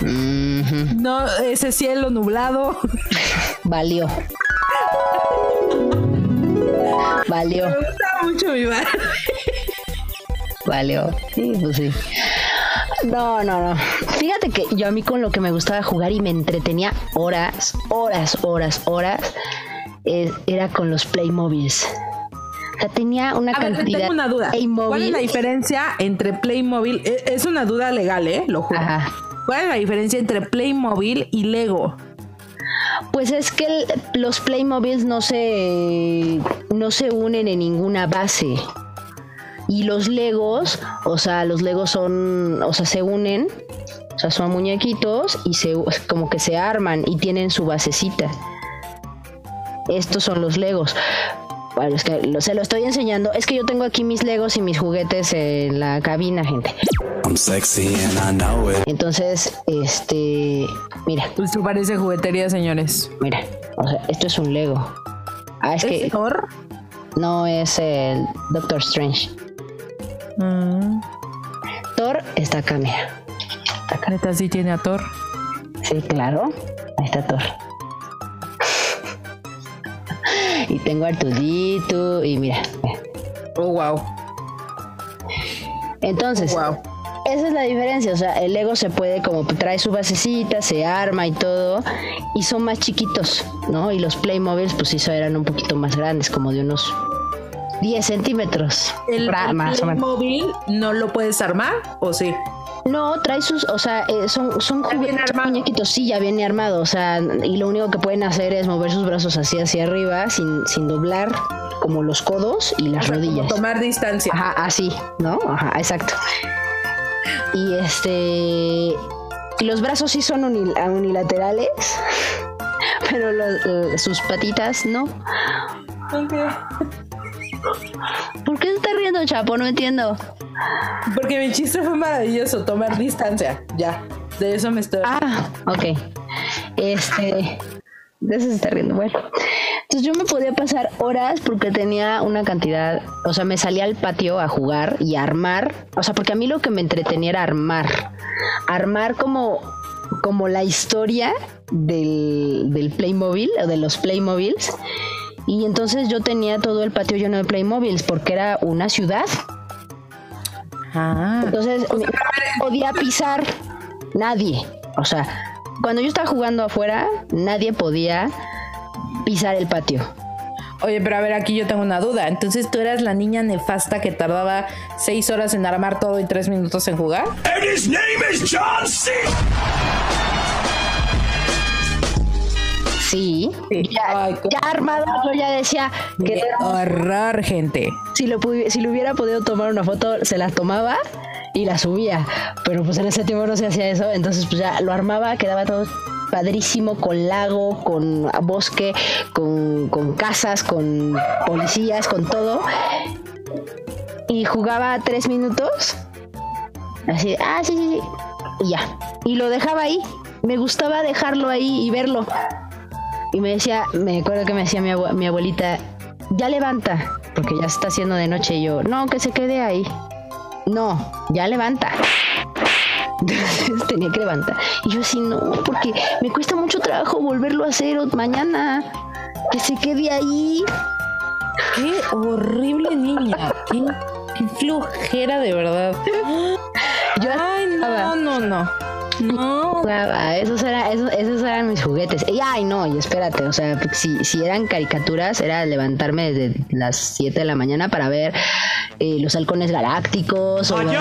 No, ese cielo nublado. Valió. Valió. Me gusta mucho mi Barbie. Valió. Sí, pues sí. No, no, no. Fíjate que yo a mí con lo que me gustaba jugar y me entretenía horas, horas, horas, horas, eh, era con los Playmobiles. O sea, tenía una A ver, cantidad. tengo una duda. Playmobil. ¿Cuál es la diferencia entre Playmobil? E- Es una duda legal, ¿eh? Lo juro. Ajá. ¿Cuál es la diferencia entre Playmobil y Lego? Pues es que el- los Playmobiles no se, no se unen en ninguna base. Y los Legos, o sea, los Legos son, o sea, se unen, o sea, son muñequitos y se, como que se arman y tienen su basecita. Estos son los Legos. Bueno, es que lo- se lo estoy enseñando. Es que yo tengo aquí mis Legos y mis juguetes en la cabina, gente. I'm sexy and I know it. Entonces, este, mira, Esto parece juguetería, señores. mira, o sea, esto es un Lego. Ah, es que ¿Es Thor? no es el Doctor Strange. Mm, Thor está acá, mira. neta, sí tiene a Thor. Sí, claro. Ahí está Thor. y tengo a Artudito y mira. Oh, wow. Entonces, Wow. esa es la diferencia. O sea, el Lego se puede como trae su basecita, se arma y todo. Y son más chiquitos, ¿no? Y los Playmobiles, pues sí, eran un poquito más grandes, como de unos 10 centímetros. ¿El, Ra- el más o menos. Playmobil no lo puedes armar o sí? No, trae sus, o sea, eh, son, son juguetes, muñequitos, sí, ya viene armado, o sea, y lo único que pueden hacer es mover sus brazos así hacia arriba, sin, sin doblar, como los codos y las rodillas. Tomar distancia. Ajá, así, ¿no? Ajá, exacto. Y este, los brazos sí son unil- unilaterales, pero los- eh, sus patitas no. ¿Por qué se está riendo, Chapo? No entiendo. Porque mi chiste fue maravilloso, tomar distancia. Ya. De eso me estoy. Ah, ok. Este. De eso se está riendo. Bueno. Entonces yo me podía pasar horas porque tenía una cantidad. O sea, me salía al patio a jugar y a armar. O sea, porque a mí lo que me entretenía era armar. Armar como. Como la historia del, del Playmobil o de los Playmobiles. Y entonces yo tenía todo el patio lleno de Playmobiles porque era una ciudad. Ah. Entonces, no podía pisar nadie. O sea, cuando yo estaba jugando afuera, nadie podía pisar el patio. Oye, pero a ver, aquí yo tengo una duda. Entonces, ¿tú eras la niña nefasta que tardaba seis horas en armar todo y tres minutos en jugar? And his name is John C. Sí. Sí. Ya, Ay, ya yo ya decía que ¡Qué horror, gente! si lo, si lo hubiera podido tomar una foto, se la tomaba y la subía. Pero pues en ese tiempo no se hacía eso. Entonces, pues ya lo armaba, quedaba todo padrísimo con lago, con bosque, con, con casas, con policías, con todo. Y jugaba tres minutos. Así, ah, sí, sí, sí. Y ya. Y lo dejaba ahí. Me gustaba dejarlo ahí y verlo. Y me decía, me acuerdo que me decía mi, abue- mi abuelita, ya levanta, porque ya se está haciendo de noche. Y yo, no, que se quede ahí. No, ya levanta. Entonces tenía que levantar. Y yo así, no, porque me cuesta mucho trabajo volverlo a hacer mañana. Que se quede ahí. ¡Qué horrible niña! ¡Qué, qué flojera, de verdad! Yo ¡Ay, no, no, no! No. jugaba, esos, era, esos, esos eran mis juguetes. Y ay, no, y espérate, o sea, si, si eran caricaturas, era levantarme desde las 7 de la mañana para ver eh, los halcones galácticos o ver-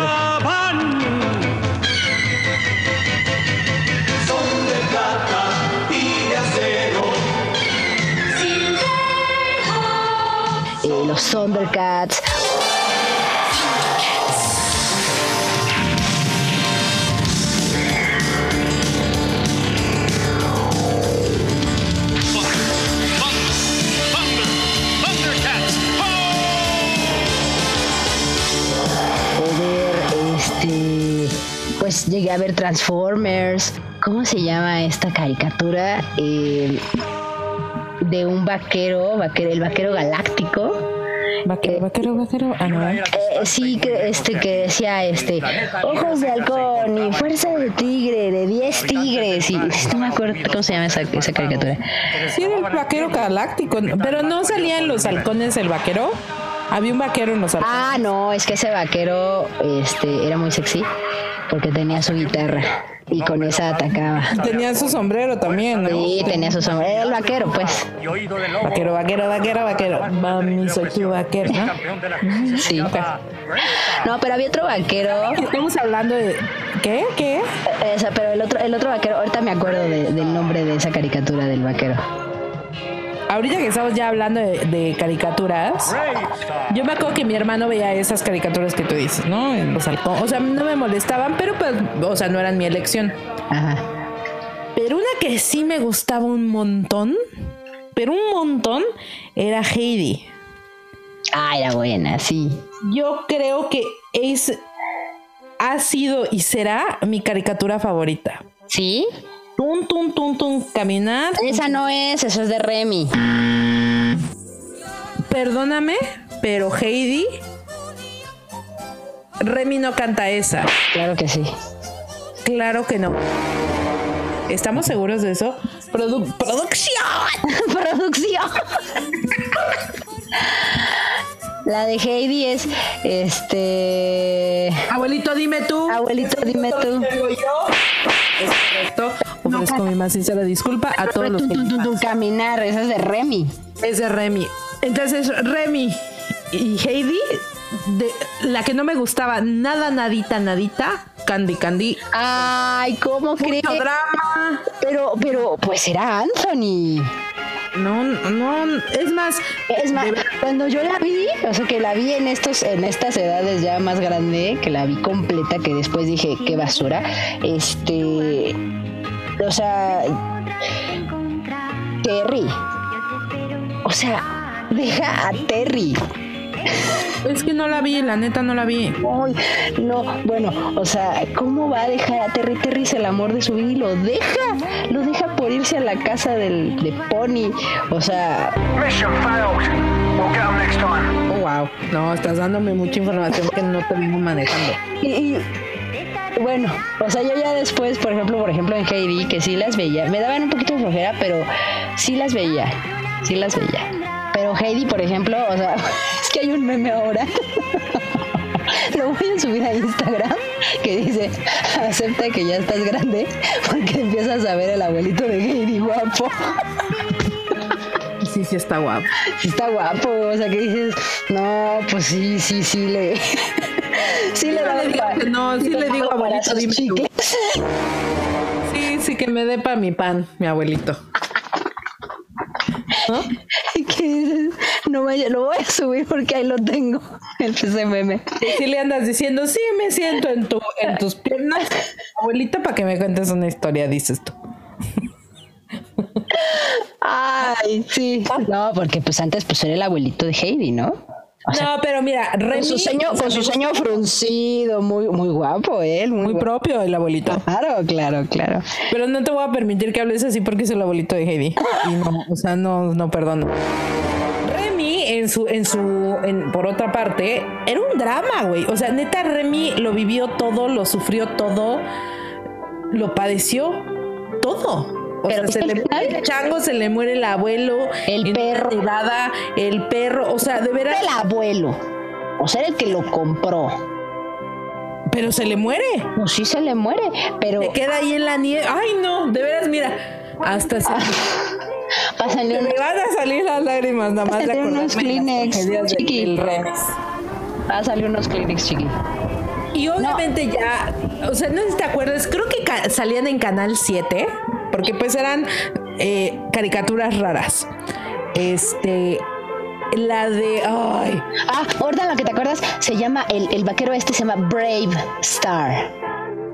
eh, los Thundercats. Llegué a ver Transformers ¿cómo se llama esta caricatura? Eh, de un vaquero, vaquero el vaquero galáctico Vaquero, vaquero, vaquero. Ah, no. Eh, sí que este que decía este ojos de halcón y fuerza de tigre de 10 tigres y no me acuerdo cómo se llama esa, esa caricatura Sí, era el vaquero galáctico. Pero no salían los halcones el vaquero. Había un vaquero en los halcones. Ah, no, es que ese vaquero este, era muy sexy porque tenía su guitarra y con esa atacaba. Tenía su sombrero también, ¿no? Sí, tenía su sombrero. Era el vaquero, pues. Vaquero, vaquero, vaquero, vaquero. Mami, soy tu vaquero, ¿no? Sí. No, pero había otro vaquero. Estamos hablando de. ¿Qué? ¿Qué? Esa, pero el otro, el otro vaquero, ahorita me acuerdo de- del nombre de esa caricatura del vaquero. Ahorita que estamos ya hablando de, de caricaturas, yo me acuerdo que mi hermano veía esas caricaturas que tú dices, ¿no? En los halcones. O sea, no me molestaban, pero pues, o sea, no eran mi elección. Ajá. Pero una que sí me gustaba un montón, pero un montón, era Heidi. Ah, era buena, sí. Yo creo que es, ha sido y será mi caricatura favorita. ¿Sí? Tum, tum, tum, tum, caminar. Esa no es, eso es de Remy. Perdóname, pero Heidi. Remy no canta esa. Claro que sí. Claro que no. ¿Estamos seguros de eso? Produ- producción. Producción. La de Heidi es este. Abuelito, dime tú. Abuelito, dime tú. Es correcto. Ofrezco mi más sincera disculpa a todos los caminar, esa es de Remy. Es de Remy. Entonces, Remy y Heidi, de, la que no me gustaba nada, nadita, nadita, Candy Candy. Ay, ¿cómo crees? Drama. Pero, pero, pues era Anthony. No, no, es más, Es más, cuando yo la vi, o sea que la vi en estos, en estas edades ya más grande, que la vi completa, que después dije qué basura. Este, o sea, Terry. O sea, deja a Terry. Es que no la vi, la neta no la vi. Ay, no, bueno, o sea, ¿cómo va a dejar a Terry? Terry el amor de su vida y lo deja, lo deja por irse a la casa del, de Pony. O sea, Mission failed. We'll get 'em next time. Oh, wow. No, estás dándome mucha información que no te vengo manejando. y, y, bueno, o sea, yo ya después, por ejemplo, por ejemplo en Heidi, que sí las veía, me daban un poquito de flojera, pero sí las veía, sí las veía. Pero Heidi, por ejemplo, o sea, que hay un meme ahora. Lo voy a subir a Instagram que dice, acepta que ya estás grande porque empiezas a ver el abuelito de Heidi guapo. Sí, sí está guapo. Sí está guapo, o sea que dices, no, pues sí, sí, sí le... Sí le le digo no, sí le digo, abuelito, dime tú. Sí, sí que me dé para mi pan, mi abuelito. ¿No? que dices, no vaya, lo voy a subir porque ahí lo tengo, el meme. Y si le andas diciendo, sí, me siento en, tu, en tus piernas, abuelita, para que me cuentes una historia, dices tú. Ay, sí. No, porque pues antes pues era el abuelito de Heidi, ¿no? O sea, no, pero mira, Remy, con su ceño, con su fruncido, muy, muy guapo él, muy, Muy guapo. propio el abuelito. Claro, claro, claro. Pero no te voy a permitir que hables así porque es el abuelito de Heidi. Y no, o sea, no, no perdono. Remy, en su, en su, en- por otra parte, era un drama, güey. O sea, neta, Remy lo vivió todo, lo sufrió todo, lo padeció todo. O Pero sea, se le muere el chango, se le muere el abuelo, El perro. el perro, o sea, de veras, Era el abuelo. O sea, el que lo compró. pero se le muere. Pues sí se le muere, pero Se queda ahí en la nieve. Ay, no, de veras, mira, hasta se, pásenle me unos, van a salir las lágrimas nada más de unos Kleenex, del- chiqui. del Remis. pásale unos Kleenex, chiqui. Y obviamente ya, o sea, no sé si te acuerdas, creo que salían en Canal 7, porque pues eran eh, caricaturas raras. Este, la de, ay, Ah, ahorita lo que te acuerdas, se llama, el, el vaquero este se llama Brave Star.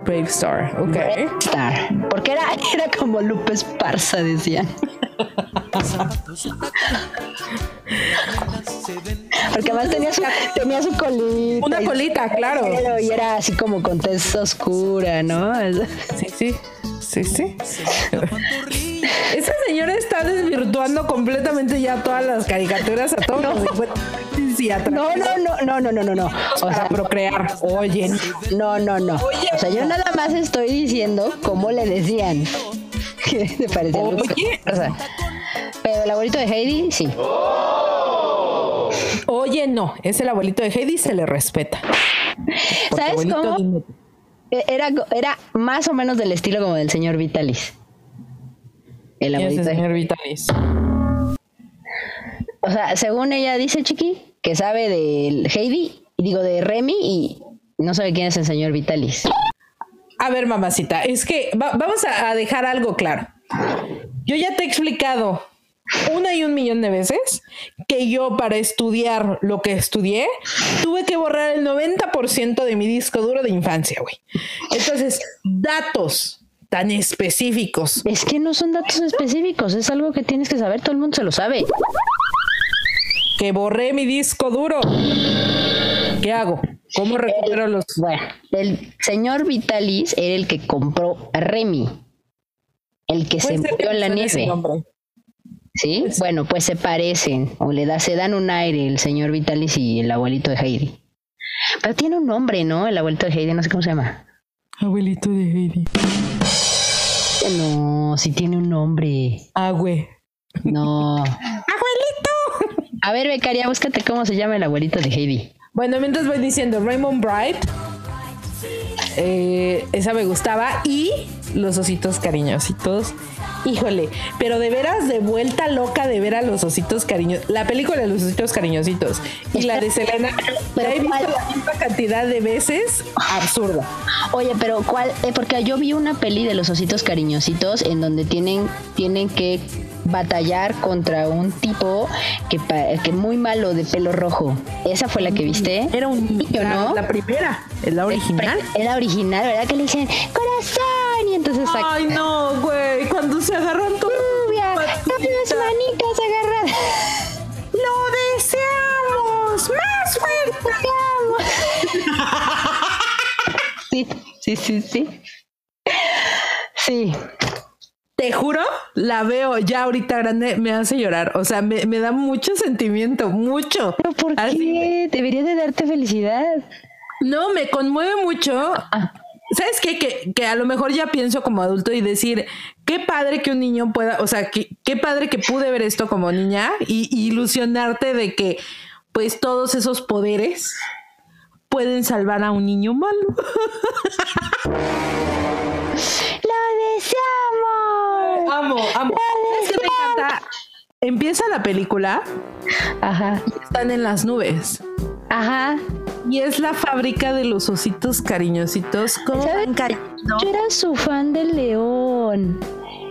Brave Star, ok. Brave Star. Porque era, era como Lupe Esparza, decían. Porque además tenía su, tenía su colita. Una colita, claro. Y era así como con tez oscura, ¿no? Sí, sí, sí, sí. Esa señora está desvirtuando completamente ya todas las caricaturas a todos No, no, no, no, no, no, no, no. O sea, procrear. Oye, no, no, no. O sea, yo nada más estoy diciendo cómo le decían. Que te parecía Oye. Esparza. Pero el abuelito de Heidi, sí. Oye, no, es el abuelito de Heidi, se le respeta. ¿Sabes cómo? dime- Era, era más o menos del estilo como del señor Vitalis. El ¿Quién es abuelito el señor Vitalis? O sea, según ella dice, Chiqui, que sabe del Heidi, y digo de Remy, y no sabe quién es el señor Vitalis. A ver, mamacita, es que va- vamos a, a dejar algo claro. Yo ya te he explicado una y un millón de veces que yo para estudiar lo que estudié tuve que borrar el 90% de mi disco duro de infancia, güey. Entonces, datos tan específicos. Es que no son datos específicos, es algo que tienes que saber, todo el mundo se lo sabe. Que borré mi disco duro. ¿Qué hago? ¿Cómo recupero los... Bueno, el señor Vitalis era el que compró a Remy, el que se murió en la nieve. ¿Sí? Bueno, pues se parecen, o le da, se dan un aire el señor Vitalis y el abuelito de Heidi. Pero tiene un nombre, ¿no? El abuelito de Heidi, no sé cómo se llama. Abuelito de Heidi. No, sí tiene un nombre. Güey. No. ¡Abuelito! A ver, becaria, búscate cómo se llama el abuelito de Heidi. Bueno, mientras voy diciendo Raymond Bright. eh, esa me gustaba. Y los ositos cariñositos. Híjole, pero de veras de vuelta loca de ver a los ositos cariñosos. La película de los ositos cariñositos y la de Selena. Pero la he visto la misma cantidad de veces. Absurda. Oye, pero ¿cuál? Eh, porque yo vi una peli de los ositos cariñositos en donde tienen, tienen que batallar contra un tipo que, que muy malo de pelo rojo. ¿Esa fue la que viste? Era un niño, ¿no? la primera, es la original. Es la original, ¿verdad? Que le dicen corazón y entonces Ay, no, güey. Cuando se agarran todos. lluvia, las manitas agarradas. ¡Lo deseamos! ¡Más fuerte! Sí, sí, sí, sí. Sí. Te juro, la veo ya ahorita grande, me hace llorar. O sea, me, me da mucho sentimiento, mucho. ¿Pero por Así. qué? Debería de darte felicidad. No, me conmueve mucho. ¿Sabes qué? Que, que a lo mejor ya pienso como adulto y decir, qué padre que un niño pueda, o sea, que, qué padre que pude ver esto como niña y, y ilusionarte de que pues todos esos poderes pueden salvar a un niño malo. ¡Lo deseamos! Amo, amo. Es que me encanta. Empieza la película Ajá, y están en las nubes. Ajá. Y es la fábrica de los ositos cariñositos. ¿Cómo ¿Sabes? van cayendo? Yo era su fan del león.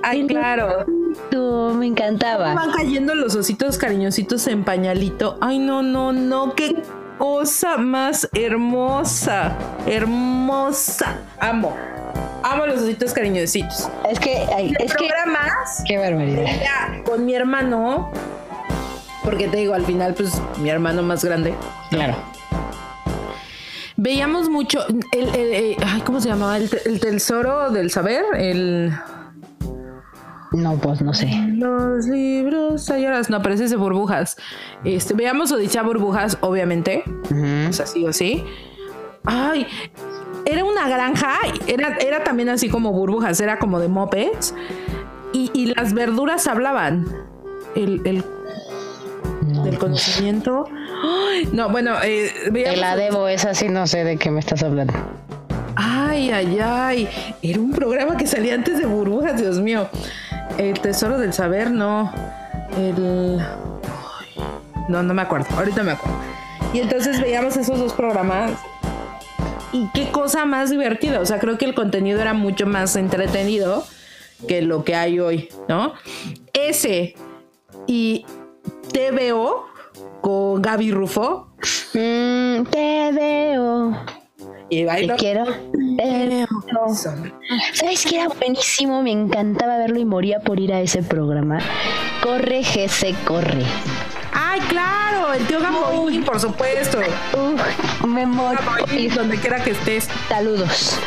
Ay, claro. Tú, me encantaba. Van cayendo los ositos cariñositos en pañalito. Ay, no, no, no. Qué cosa más hermosa. Hermosa. Amo. Amo los ositos cariñositos. Es que, ay, es que. Programas Qué barbaridad. con mi hermano. Porque te digo, al final, pues mi hermano más grande. Claro. Veíamos mucho. El, el- el- ay, ¿Cómo se llamaba? El, te- el tesoro del saber. El. No, pues no sé. Los libros halladas. No, pero ese es de burbujas. Este, veamos Odisea Burbujas, obviamente. Ujú. O sea, sí o sí. Ay, era una granja. Era, era también así como burbujas. Era como de mopeds. Y, y las verduras hablaban. El, el del conocimiento. No, bueno, eh, Te veíamos- la debo, esa sí no sé de qué me estás hablando. Ay, ay, ay. Era un programa que salía antes de burbujas, Dios mío. El tesoro del saber, no. El. No, no me acuerdo. Ahorita me acuerdo. Y entonces veíamos esos dos programas. Y qué cosa más divertida. O sea, creo que el contenido era mucho más entretenido que lo que hay hoy, ¿no? Ese y TVO con Gaby Rufo. Mm, te veo. Y Te bailo. quiero. Te veo. ¿Sabes qué era buenísimo? Me encantaba verlo y moría por ir a ese programa. Corre, GC, corre. Ay, claro, el tío Gamboín, por supuesto. Uf, me morí. Donde quiera que estés. Saludos.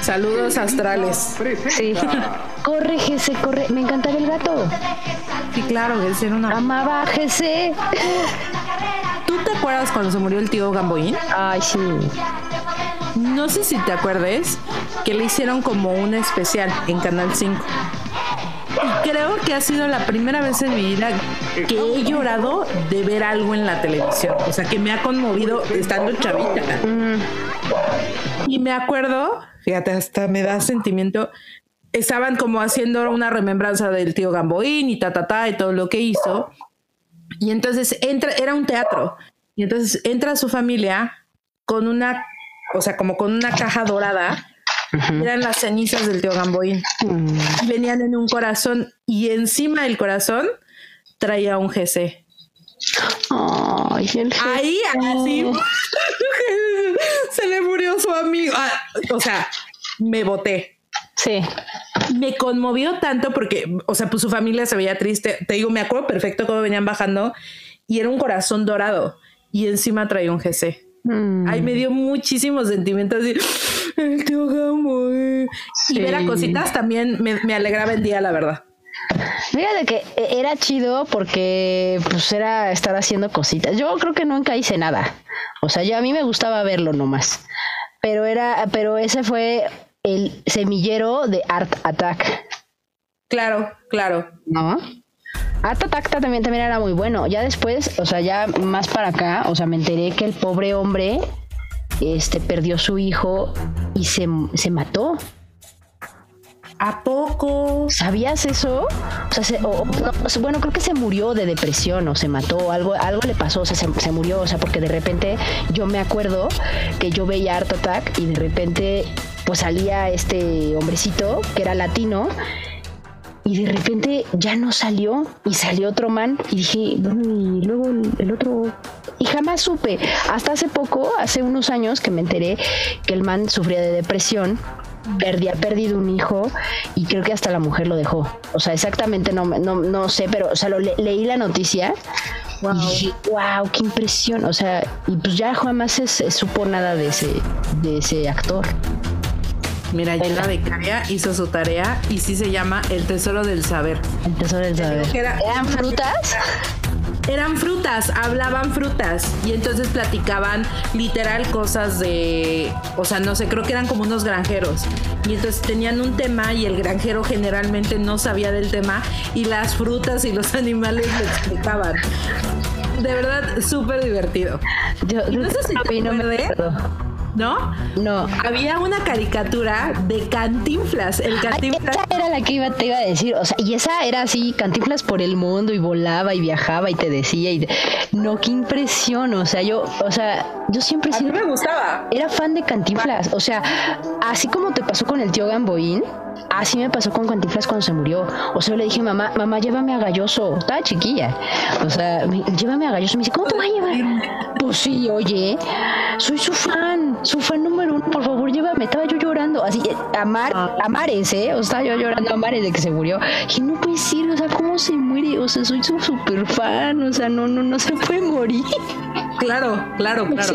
Saludos astrales. Sí. Corre, GC, corre. Me encantaba el gato. Sí, claro, ese era una. Amaba a GC. ¿Tú te acuerdas cuando se murió el tío Gamboín? Ay, sí. No sé si te acuerdes que le hicieron como un especial en Canal 5. Y creo que ha sido la primera vez en mi vida que he llorado de ver algo en la televisión. O sea, que me ha conmovido estando chavita. Y me acuerdo, fíjate, hasta me da sentimiento. Estaban como haciendo una remembranza del tío Gamboín y ta, ta, ta, y todo lo que hizo. Y entonces entra, era un teatro. Y entonces entra su familia con una, o sea, como con una caja dorada eran las cenizas del tío Gamboín. Mm. Venían en un corazón y encima del corazón traía un GC. Ahí, así. se le murió su amigo. Ah, o sea, me boté. Sí. Me conmovió tanto porque, o sea, pues su familia se veía triste. Te digo, me acuerdo perfecto cómo venían bajando y era un corazón dorado y encima traía un GC. Mm. Ahí me dio muchísimos sentimientos. Así, el tío Gambo. Y ver a cositas también me, alegraba el día, la verdad. Fíjate que e, era chido porque pues era estar haciendo cositas. Yo creo que nunca hice nada. O sea, yo a mí me gustaba verlo nomás. Pero era, pero ese fue el semillero de Art Attack. Claro, claro. ¿No? Art Attack también, también era muy bueno. Ya después, o sea, ya más para acá, o sea, me enteré que el pobre hombre este, perdió su hijo y se, se mató. ¿A poco? ¿Sabías eso? O sea, bueno, creo que se murió de depresión o se mató, algo, algo le pasó, o sea, se, murió, o sea, porque de repente yo me acuerdo que yo veía Art Attack y de repente pues salía este hombrecito que era latino y de repente ya no salió y salió otro man y dije, y luego el, otro... Y jamás supe, hasta hace poco, hace unos años que me enteré que el man sufría de depresión, perdía, perdido un hijo y creo que hasta la mujer lo dejó. O sea, exactamente no, no, no sé, pero o sea, lo leí la noticia y dije, wow, qué impresión. O sea, y pues ya jamás se, supo nada de ese, de ese actor. Mira, la Becaria hizo su tarea y sí se llama El Tesoro del Saber. El Tesoro del Saber. ¿Eran frutas? Eran frutas, hablaban frutas y entonces platicaban literal cosas de, o sea, no sé, creo que eran como unos granjeros y entonces tenían un tema y el granjero generalmente no sabía del tema y las frutas y los animales le explicaban. De verdad, súper divertido. Yo, no sé si te no me ¿no? No. Había una caricatura de Cantinflas. El Cantinflas. esa era la que iba, te iba a decir. O sea, y esa era así, Cantinflas por el mundo y volaba y viajaba y te decía. Y, no, qué impresión. O sea, yo, o sea, yo siempre. A mí me gustaba. Era fan de Cantinflas. O sea, así como te pasó con el tío Gamboín Así me pasó con Cantinflas cuando se murió. O sea, le dije, mamá, mamá, llévame a Galloso. Estaba chiquilla. O sea, llévame a Galloso. Me dice, ¿cómo te vas a llevar? Pues sí, oye, soy su fan, su fan número uno. Por favor, llévame. Estaba yo llorando. Así, amar, a Mares, ¿eh? O estaba yo llorando a Mares de que se murió. Y no puede ser, o sea, ¿cómo se muere? O sea, soy su super fan. O sea, no, no, no se puede morir. Claro, claro, claro.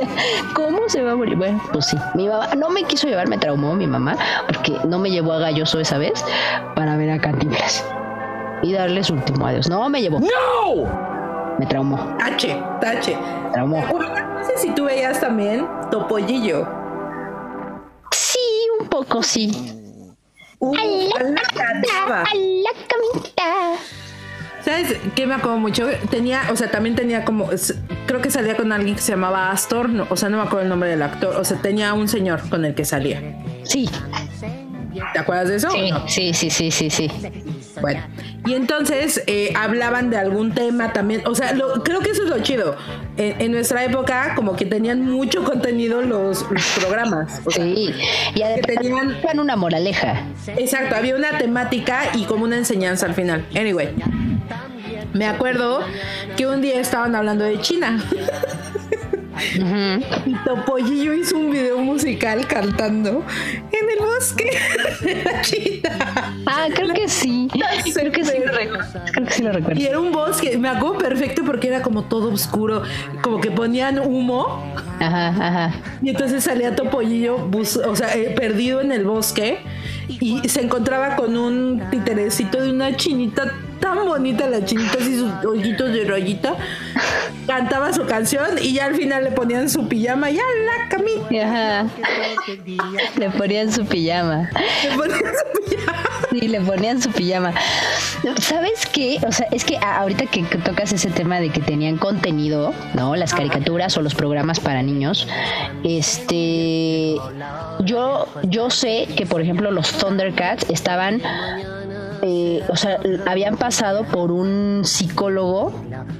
¿Cómo se va a morir? Bueno, pues sí. Mi mamá no me quiso llevar, me traumó mi mamá, porque no me llevó a Galloso esa vez para ver a Cantinflas y darle su último adiós. No, me llevó. ¡No! Me traumó. Tache, tache. Traumó. No sé si tú veías también Topollillo. Sí, un poco sí. Uh, a la camita, a la camita. ¿Sabes qué me acuerdo mucho? Tenía, o sea, también tenía como, creo que salía con alguien que se llamaba Astor, o sea, no me acuerdo el nombre del actor, o sea, tenía un señor con el que salía. Sí. ¿Te acuerdas de eso? Sí, sí, sí, sí, sí, Bueno, y entonces eh, hablaban de algún tema también, o sea, creo que eso es lo chido. En, nuestra época, como que tenían mucho contenido los, programas. sí, y además tenían una moraleja. Exacto, había una temática y como una enseñanza al final. Anyway. Me acuerdo que un día estaban hablando de China. Y Topollillo hizo un video musical cantando en el bosque de la China. Ah, creo que sí. Creo que sí, lo creo que sí lo recuerdo. Y era un bosque, me acuerdo perfecto porque era como todo oscuro, como que ponían humo. Ajá, ajá. Y entonces salía Topollillo, o sea, eh, perdido en el bosque y se encontraba con un titerecito de una chinita tan bonita la chinita y sus ojitos de rayita. Cantaba su canción y ya al final le ponían su pijama y a la camita. Le ponían su pijama. Le ponían su pijama. Sí le ponían su pijama. ¿Sabes qué? O sea, es que ahorita que tocas ese tema de que tenían contenido, ¿no? Las caricaturas o los programas para niños, este, yo, yo sé que, por ejemplo, los Thundercats estaban eh, o sea, habían pasado por un psicólogo,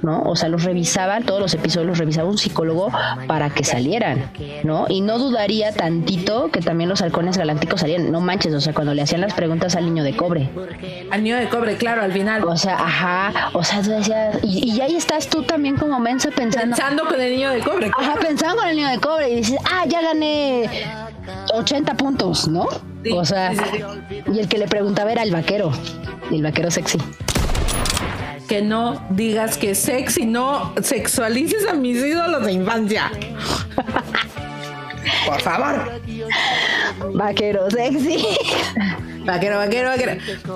¿no? O sea, los revisaban, todos los episodios los revisaba un psicólogo para que salieran, ¿no? Y no dudaría tantito que también los halcones galácticos salían, no manches, o sea, cuando le hacían las preguntas al niño de cobre. Al niño de cobre, claro, al final. O sea, ajá, o sea, tú decías, y, ahí estás tú también como mensa pensando. Pensando con el niño de cobre. Ajá, pensando con el niño de cobre y dices, ah, ya gané 80 puntos, ¿no? O sea, y el que le preguntaba era el vaquero, el vaquero sexy. Que no digas que sexy, no sexualices a mis ídolos de infancia. Por favor. Vaquero sexy. Vaquero, vaquero, vaquero.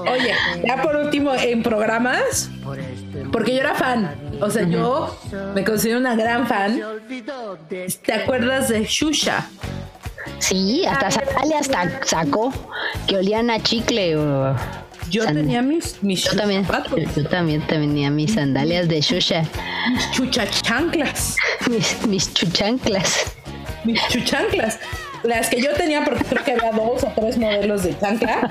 Oye, ya por último, en programas, porque yo era fan. O sea, yo me considero una gran fan. ¿Te acuerdas de Shusha? Sí, hasta sandalias hasta sacó que olían a chicle yo tenía mis, mis yo también, yo, también tenía mis sandalias de Shusha. Mis chuchachanclas. Mis, mis chuchanclas. Mis chuchanclas. Las que yo tenía, porque creo que había dos o tres modelos de chancla.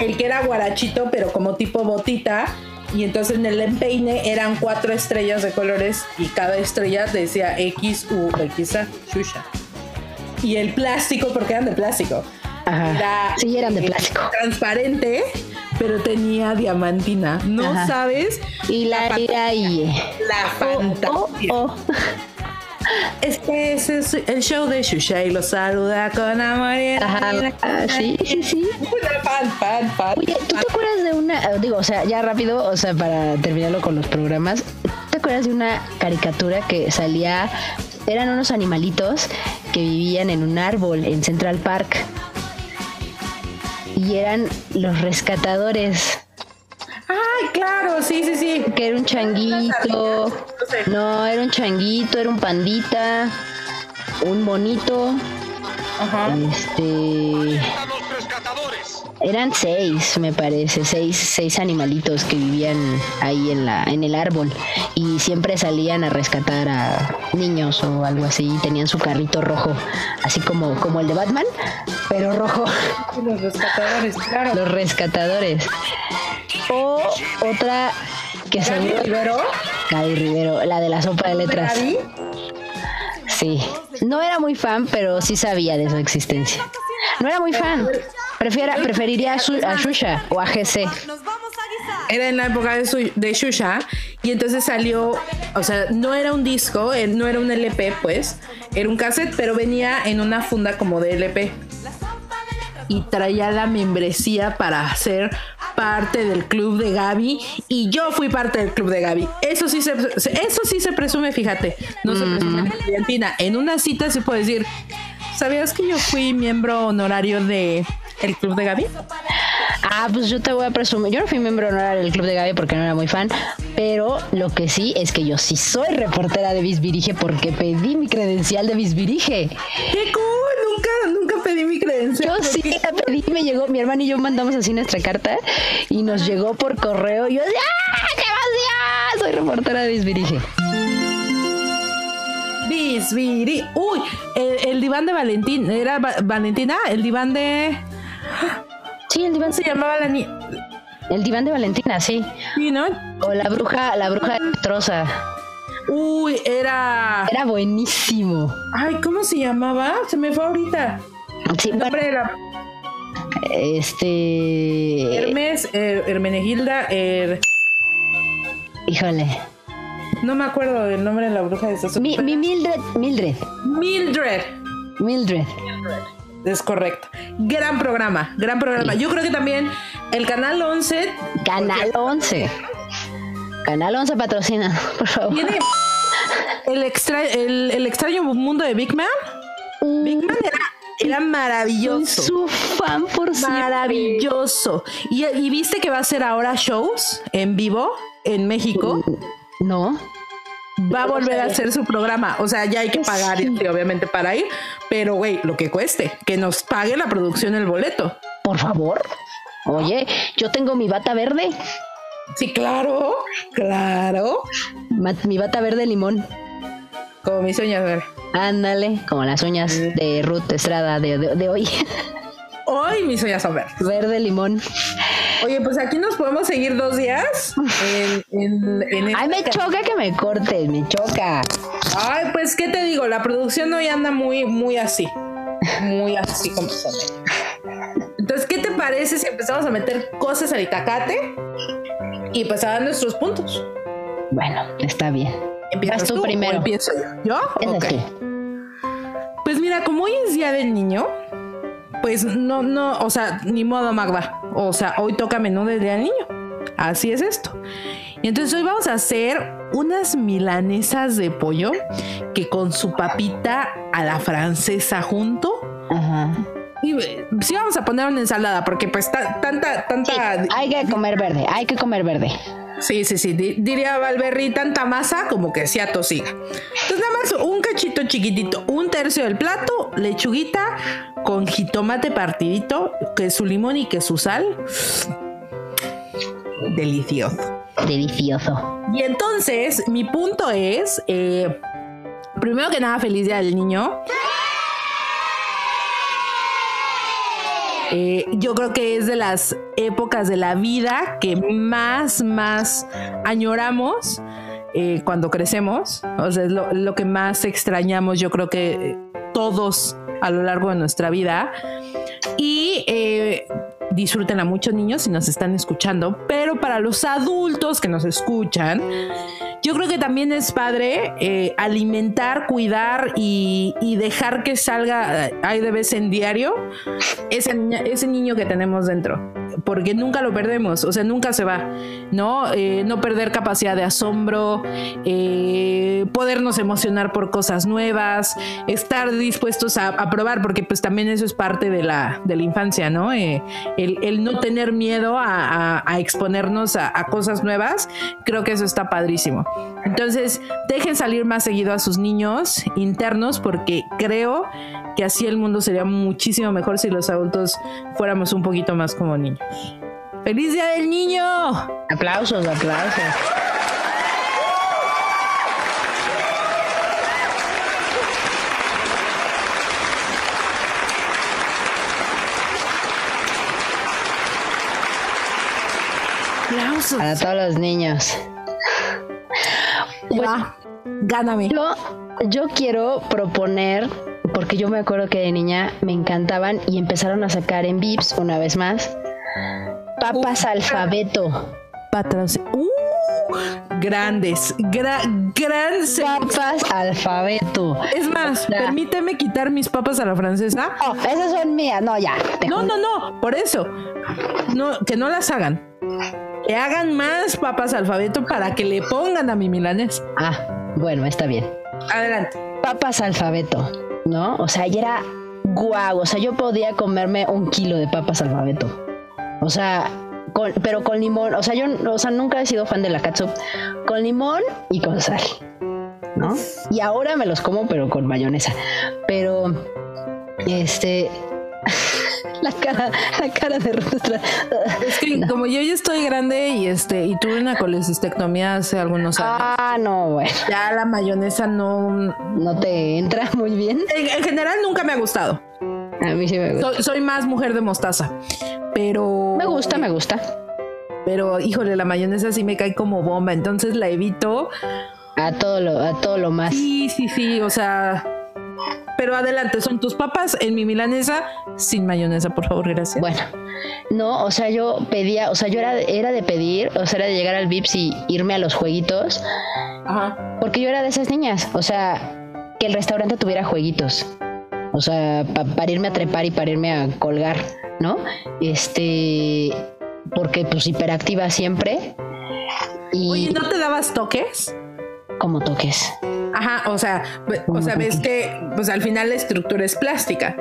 El que era guarachito, pero como tipo botita. Y entonces en el empeine eran cuatro estrellas de colores y cada estrella decía X, U, X, A, Shusha y el plástico, porque eran de plástico. Ajá. sí, eran de eh, plástico. Transparente, pero tenía diamantina. No sabes. Y la, la y la fantasía. Oh, oh, oh. Este es el show de Shusha y lo saluda con amor. Ajá, sí, sí, sí. Fan, fan, fan. Oye, ¿tú te acuerdas de una, digo, o sea, ya rápido, o sea, para terminarlo con los programas, ¿te acuerdas de una caricatura que salía eran unos animalitos que vivían en un árbol en Central Park. Y eran los rescatadores. Ay, claro, sí, sí, sí. Que era un changuito. No, era un changuito, era un pandita, un bonito. Ajá. Este. Eran seis, me parece, seis, seis animalitos que vivían ahí en la, en el árbol y siempre salían a rescatar a niños o algo así. Tenían su carrito rojo, así como, como el de Batman, pero rojo. Los rescatadores, claro. Los rescatadores. O otra que se Rivero. Gaby Rivero, la de la sopa de letras. Sí. No era muy fan, pero sí sabía de su existencia. No era muy fan. Prefiera, preferiría a, Shusha o a GC. Era en la época de, de Shusha y entonces salió, o sea, no era un disco, eh, no era un LP, pues, era un cassette, pero venía en una funda como de LP. Y traía la membresía para ser parte del club de Gaby y yo fui parte del club de Gaby. Eso sí se, eso sí se presume, fíjate. No se presume en Argentina. En una cita se puede decir, ¿sabías que yo fui miembro honorario de el club de Gaby? Ah, pues yo te voy a presumir. Yo no fui miembro honorario del club de Gaby porque no era muy fan, pero lo que sí es que yo sí soy reportera de Bisbirige porque pedí mi credencial de Bisbirige. ¡Qué cool! Nunca, nunca pedí mi credencial. Yo sí la pedí, me llegó, mi hermano y yo mandamos así nuestra carta y nos llegó por correo. Y yo decía, ¡ah, qué emoción! Soy reportera de Bisbirige. Bisbiri. Uy, el, diván de Valentín. ¿Era Valentina? El diván de. Sí, el diván se llamaba la niña. El diván de Valentina, sí. Sí, ¿no? O la bruja, la bruja de Troza. Uy, era. Era buenísimo. Ay, ¿cómo se llamaba? Se me fue ahorita. Sí, el nombre era. Este. Hermes, eh, Hermenegilda, er... Híjole. No me acuerdo del nombre de la bruja de esas. Mi, Mildred. Mildred. Mildred. Mildred. Es correcto. Gran programa, gran programa. Yo creo que también el Canal 11. Canal 11. Canal 11 patrocina, por favor. Tiene el, extra, el, extraño mundo de Big Man. Uh. Big Man era, maravilloso. Su fan por Maravilloso. Y, y, viste que va a ser ahora shows en vivo en México. No va a volver a hacer su programa. O sea, ya hay que pagar, este, obviamente, para ir. Pero, güey, lo que cueste, que nos pague la producción el boleto. Por favor. Oye, yo tengo mi bata verde. Sí, claro, claro. Mi bata verde limón. Como mis uñas, ver. Ándale, como las uñas de Ruth Estrada de, de- de hoy. Hoy mis uñas son verdes. verde limón. Oye, pues aquí nos podemos seguir dos días. En, en, en Ay, me ca- choca que me cortes, me choca. Ay, pues, ¿qué te digo? La producción hoy anda muy, muy así. Muy así como son. Entonces, ¿qué te parece si empezamos a meter cosas al itacate? Y pues a dar nuestros puntos. Bueno, está bien. ¿Empiezas tú o primero. empiezo yo? ¿Yo? Empieza Ok. tú. Pues mira, como hoy es día del niño, pues no, no, o sea, ni modo, Magda. O sea, hoy toca menú del día del niño. Así es esto. Y entonces hoy vamos a hacer unas milanesas de pollo que con su papita a la francesa junto. Ajá. Y eh, sí vamos a poner una ensalada porque pues ta- tanta, tanta... Hay que comer verde, hay que comer verde. Sí, sí, sí. di- diría Valverri, tanta masa como que se atosiga. Entonces, nada más un cachito chiquitito, un tercio del plato, lechuguita con jitomate partidito, que su limón y que su sal. Delicioso. Delicioso. Y entonces, mi punto es: eh, primero que nada, feliz día del niño. Eh, yo creo que es de las épocas de la vida que más, más añoramos eh, cuando crecemos. O sea, es lo, que más extrañamos, yo creo que eh, todos a lo largo de nuestra vida. Y disfrútenla mucho, niños, si nos están escuchando. Pero para los adultos que nos escuchan, yo creo que también es padre eh, alimentar, cuidar y, y dejar que salga eh, ahí de vez en diario ese, ese niño que tenemos dentro. Porque nunca lo perdemos, o sea, nunca se va, ¿no? Eh, no perder capacidad de asombro, eh, podernos emocionar por cosas nuevas, estar dispuestos a, probar, porque pues también eso es parte de la, de la infancia, ¿no? Eh, el, el no tener miedo a, exponernos a cosas nuevas, creo que eso está padrísimo. Entonces, dejen salir más seguido a sus niños internos, porque creo que así el mundo sería muchísimo mejor si los adultos fuéramos un poquito más como niños. ¡Feliz Día del Niño! Aplausos, aplausos. ¡Aplausos! Para todos los niños. Ya, gáname. Yo, yo quiero proponer, porque yo me acuerdo que de niña me encantaban y empezaron a sacar en Vips una vez más. Papas alfabeto. Patras. ¡Uh! Grandes, gra- gran Papas alfabeto. Es más, Ya. permíteme quitar mis papas a la francesa. Oh, esas son mías. No, ya. No, no, no, por eso. No, que no las hagan. Que hagan más papas alfabeto para que le pongan a mi milanés. Ah, bueno, está bien. Adelante. Papas alfabeto, ¿no? O sea, y era guau. O sea, yo podía comerme un kilo de papas alfabeto. O sea, con- pero con limón. O sea, yo o sea, nunca he sido fan de la catsup. Con limón y con sal. ¿No? Y ahora me los como, pero con mayonesa. Pero, este. la cara, la cara de Ruth. Es que como yo ya estoy grande y este y tuve una colecistectomía hace algunos años, Ah, no, bueno. ya la mayonesa no. No te entra muy bien. En, en general nunca me ha gustado. A mí sí me gusta. Soy, soy más mujer de mostaza, pero Me gusta, me gusta. Pero híjole, la mayonesa sí me cae como bomba, entonces la evito. A todo lo, a todo lo más. Sí, sí, sí, o sea. Pero adelante, son tus papas en mi milanesa sin mayonesa, por favor, gracias. Bueno, no, o sea, yo pedía, o sea, yo era, era de pedir, o sea, era de llegar al Vips y irme a los jueguitos, Ajá. porque yo era de esas niñas, o sea, que el restaurante tuviera jueguitos, o sea, pa- para irme a trepar y para irme a colgar, ¿no? Este, porque pues hiperactiva siempre y Oye, ¿no te dabas toques? como toques. Ajá, o sea, o sea, ves que pues al final la estructura es plástica.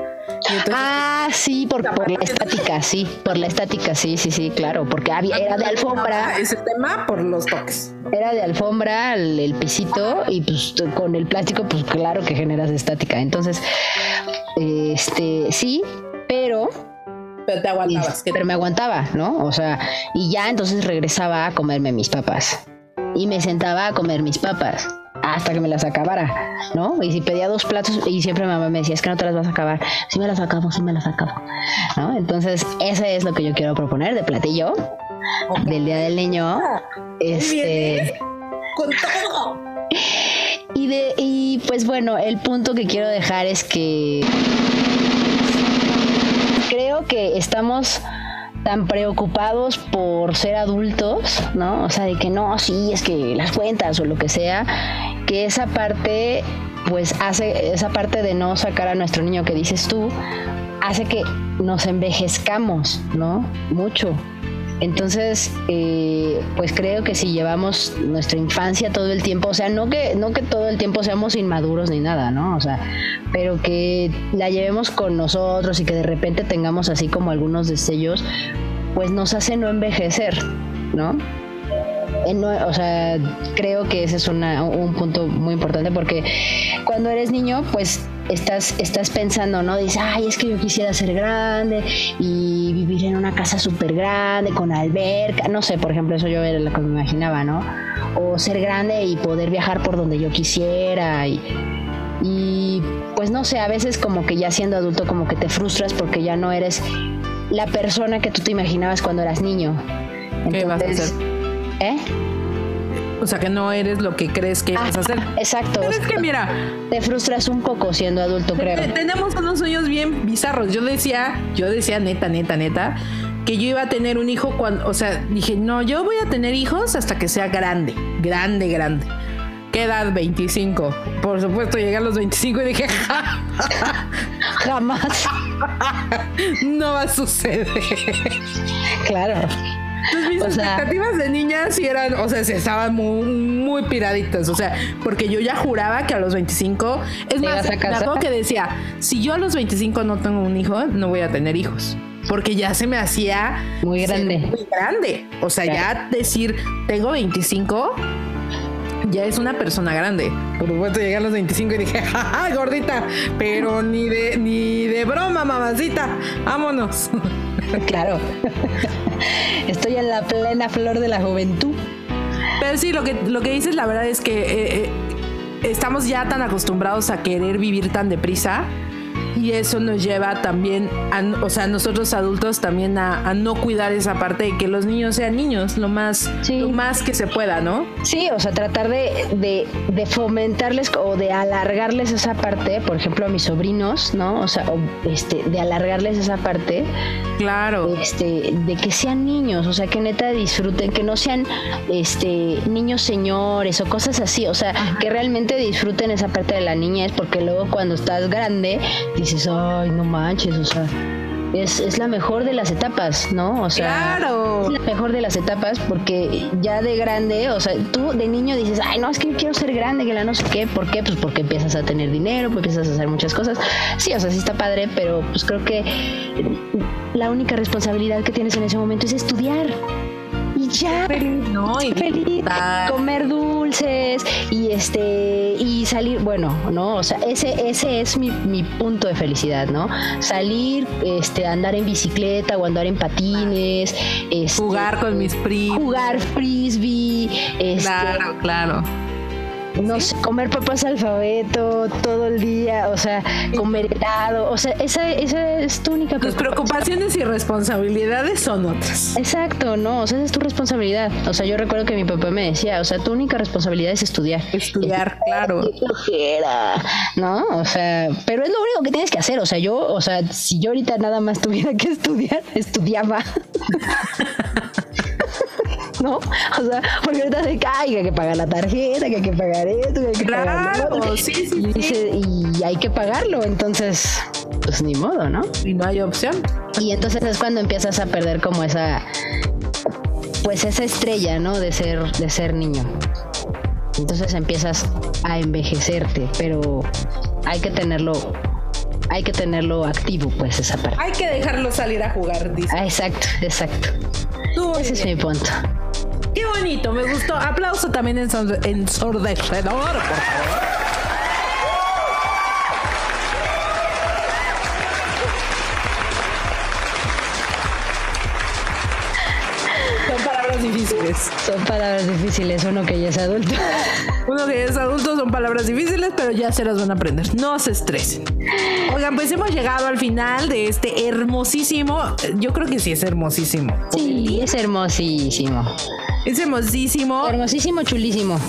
Entonces, Ah, sí, por, por la estática, sí, por la estática, sí, sí, sí, claro, porque había, era de alfombra. Ese tema por los toques. Era de alfombra el, el pisito y pues con el plástico pues claro que generas estática. Entonces, este sí, pero Pero te aguantabas. pero me aguantaba, ¿no? O sea, y ya entonces regresaba a comerme mis papas. Y me sentaba a comer mis papas hasta que me las acabara, ¿no? Y si pedía dos platos y siempre mi mamá me decía, es que no te las vas a acabar. Sí me las acabo, sí me las acabo, ¿no? Entonces, ese es lo que yo quiero proponer de platillo del Día del Niño. Este... Con todo. Y, de, y pues bueno, el punto que quiero dejar es que creo que estamos tan preocupados por ser adultos, ¿no? O sea, de que no, sí, es que las cuentas o lo que sea, que esa parte, pues hace, esa parte de no sacar a nuestro niño que dices tú, hace que nos envejezcamos, ¿no? Mucho. Entonces, eh, pues creo que si llevamos nuestra infancia todo el tiempo, o sea, no que, no que todo el tiempo seamos inmaduros ni nada, ¿no? O sea, pero que la llevemos con nosotros y que de repente tengamos así como algunos destellos, pues nos hace no envejecer, ¿no? o sea, creo que ese es un punto muy importante porque cuando eres niño, pues estás, estás pensando, ¿no? Dices, ay, es que yo quisiera ser grande y vivir en una casa súper grande, con alberca, no sé, por ejemplo, eso yo era lo que me imaginaba, ¿no? O ser grande y poder viajar por donde yo quisiera y, y pues no sé, a veces como que ya siendo adulto como que te frustras porque ya no eres la persona que tú te imaginabas cuando eras niño. ¿Qué vas a hacer? ¿Eh? O sea, que no eres lo que crees que vas a hacer. Exacto. Pero es que mira, te frustras un poco siendo adulto, creo. Tenemos unos sueños bien bizarros. Yo decía, yo decía neta, neta, neta, que yo iba a tener un hijo cuando, o sea, dije, no, yo voy a tener hijos hasta que sea grande, grande, grande. ¿Qué edad? 25. Por supuesto, llegué a los 25 y dije, jamás. no va a suceder. Claro. Entonces, mis expectativas de niña sí eran, o sea, se estaban muy, muy piraditas. O sea, porque yo ya juraba que a los 25, es más, me acuerdo que decía, si yo a los 25 no tengo un hijo, no voy a tener hijos. Porque ya se me hacía muy grande. Muy grande. O sea, ya decir, tengo 25, ya es una persona grande. Por supuesto, llegué a los 25 y dije, jaja, gordita, pero ni de, ni de broma, mamacita, vámonos. Claro. Estoy en la plena flor de la juventud. Pero sí, lo que, lo que dices, la verdad es que eh, eh, estamos ya tan acostumbrados a querer vivir tan deprisa y eso nos lleva también, a, o sea, nosotros adultos también a, no cuidar esa parte de que los niños sean niños lo más, lo más que se pueda, ¿no? Sí, o sea, tratar de, de, fomentarles o de alargarles esa parte, por ejemplo, a mis sobrinos, ¿no? O sea, este, de alargarles esa parte. Claro. Este, de que sean niños, o sea, que neta disfruten, que no sean este, niños señores o cosas así, o sea, que realmente disfruten esa parte de la niñez, porque luego cuando estás grande, dices, ay, no manches, o sea, es, la mejor de las etapas, ¿no? O sea, claro. es la mejor de las etapas porque ya de grande, o sea, tú de niño dices, ay, no, es que yo quiero ser grande, que la no sé qué, ¿por qué? Pues porque empiezas a tener dinero, pues empiezas a hacer muchas cosas. Sí, o sea, sí está padre, pero pues creo que la única responsabilidad que tienes en ese momento es estudiar y ya. no, y feliz. Comer dulces y este y salir, bueno, ¿no? O sea, ese, ese es mi, mi punto de felicidad, ¿no? Salir, este, andar en bicicleta o andar en patines, este, jugar con mis primos. Jugar frisbee. Este, claro, claro no sé, comer papas alfabeto todo el día, o sea, comer helado, o sea, esa, esa es tu única Tus preocupaciones y responsabilidades son otras. Exacto, no, o sea, esa es tu responsabilidad. O sea, yo recuerdo que mi papá me decía, o sea, tu única responsabilidad es estudiar. Estudiar, claro. ¿no? O sea, pero es lo único que tienes que hacer, o sea, yo, o sea, si yo ahorita nada más tuviera que estudiar, estudiaba. ¿no? O sea, porque ahorita se cae, que hay que pagar la tarjeta, que hay que pagar esto, que hay que pagar lo Sí, sí, y, sí. y hay que pagarlo, entonces, pues ni modo, ¿no? Y no hay opción. Y entonces es cuando empiezas a perder como esa, pues esa estrella, ¿no? De ser, de ser niño. Entonces empiezas a envejecerte, pero hay que tenerlo hay que tenerlo activo, pues esa parte. Hay que dejarlo salir a jugar, dice. Ah, exacto, exacto. Ese es mi punto bonito, me gustó. Aplauso también en ensordecedor, por favor. Son palabras difíciles. Son palabras difíciles, uno que ya es adulto. Uno que ya es adulto son palabras difíciles, pero ya se las van a aprender. No se estresen. Oigan, pues hemos llegado al final de este hermosísimo, yo creo que sí es hermosísimo. Sí, es hermosísimo. Es hermosísimo. Hermosísimo, chulísimo.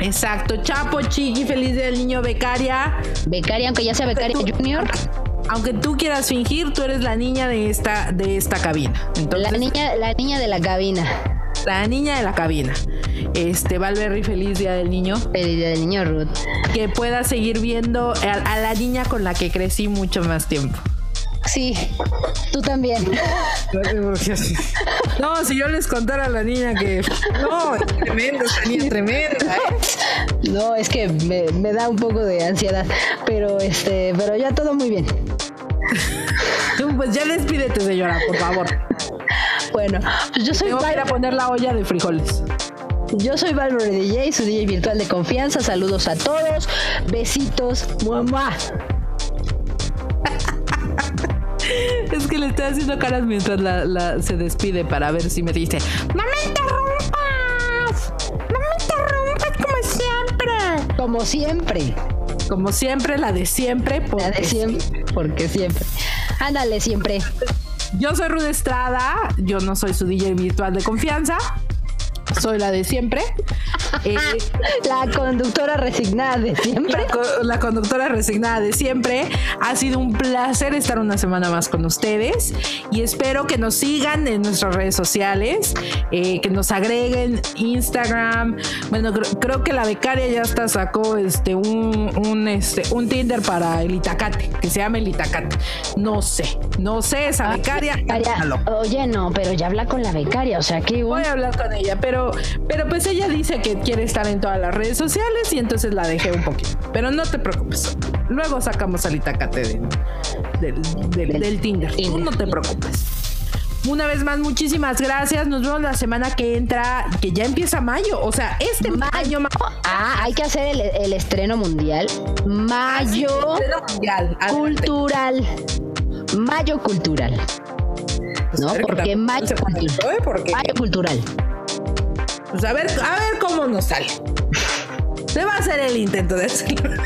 Exacto. Chapo, Chiqui, feliz del niño becaria. Becaria, aunque ya sea becaria junior. Aunque tú quieras fingir, tú eres la niña de esta, de esta cabina. la niña, la niña de la cabina. La niña de la cabina. Este, Valverry, feliz día del niño. Feliz día del niño, Ruth. Que pueda seguir viendo a, a la niña con la que crecí mucho más tiempo. Sí, tú también. No, si yo les contara a la niña que. No, es tremendo, esa niña tremenda. ¿eh? No, es que me, da un poco de ansiedad. Pero este, pero ya todo muy bien. Pues ya despídete, señora, por favor. Bueno, pues yo soy. Tengo que ir a poner la olla de frijoles. Yo soy Valverde DJ, su DJ virtual de confianza. Saludos a todos. Besitos. Mamá. Es que le estoy haciendo caras mientras la, se despide para ver si me dice: ¡No me interrumpas! ¡No me interrumpas como siempre! Como siempre. Como siempre, la de siempre. La de siempre, porque siempre. Ándale, siempre. Yo soy Rude Estrada, yo no soy su DJ virtual de confianza soy la de siempre. Eh, la conductora resignada de siempre. La, conductora resignada de siempre. Ha sido un placer estar una semana más con ustedes y espero que nos sigan en nuestras redes sociales, eh, que nos agreguen Instagram. Bueno, creo, que la becaria ya hasta sacó este un, un, este, un Tinder para el Itacate, que se llama el Itacate. No sé, no sé, esa becaria. oye, no, pero ya habla con la becaria, o sea que... Voy a hablar con ella, pero pero, pues ella dice que quiere estar en todas las redes sociales y entonces la dejé un poquito. Pero no te preocupes. Luego sacamos al Itacate del, Tinder. Tú no te preocupes. Una vez más, muchísimas gracias. Nos vemos la semana que entra, que ya empieza mayo. O sea, este mayo. ah, hay que hacer el, estreno mundial. Mayo. estreno mundial. Cultural. Mayo cultural. Pues ¿No? Porque mayo, cultural. mayo cultural. Pues a ver, a ver cómo nos sale. Se va a hacer el intento de hacerlo.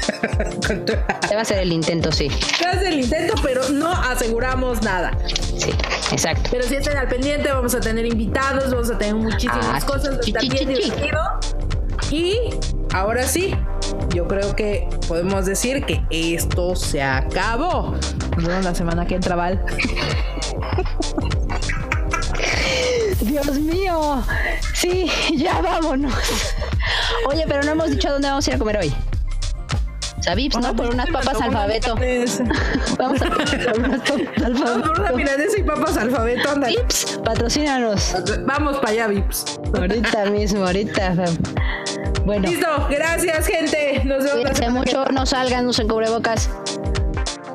Se va a hacer el intento, sí. Se va a hacer el intento, pero no aseguramos nada. Sí, exacto. Pero si estén al pendiente, vamos a tener invitados, vamos a tener muchísimas ah, cosas. Chi, bien divertido. Y ahora sí, yo creo que podemos decir que esto se acabó. Nos vemos la semana que entra, Val. Dios mío. Sí, ya vámonos. Oye, pero no hemos dicho dónde vamos a ir a comer hoy. Sabips, ¿no? Por unas papas alfabeto. Vamos a por unas papas alfabeto. Por una milanesa y papas alfabeto, anda. Vips, patrocínanos. Vamos para allá, Vips. Ahorita mismo, ahorita. Bueno. Listo, gracias, gente. Nos vemos. mucho, no salgan, no se cubrebocas.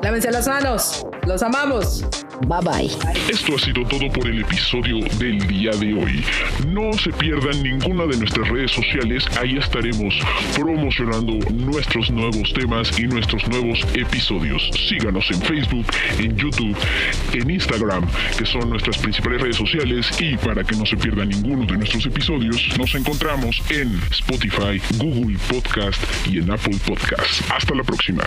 Lávense las manos. Los amamos. Bye bye. Esto ha sido todo por el episodio del día de hoy. No se pierdan ninguna de nuestras redes sociales, ahí estaremos promocionando nuestros nuevos temas y nuestros nuevos episodios. Síganos en Facebook, en YouTube, en Instagram, que son nuestras principales redes sociales y para que no se pierda ninguno de nuestros episodios, nos encontramos en Spotify, Google Podcast y en Apple Podcast. Hasta la próxima.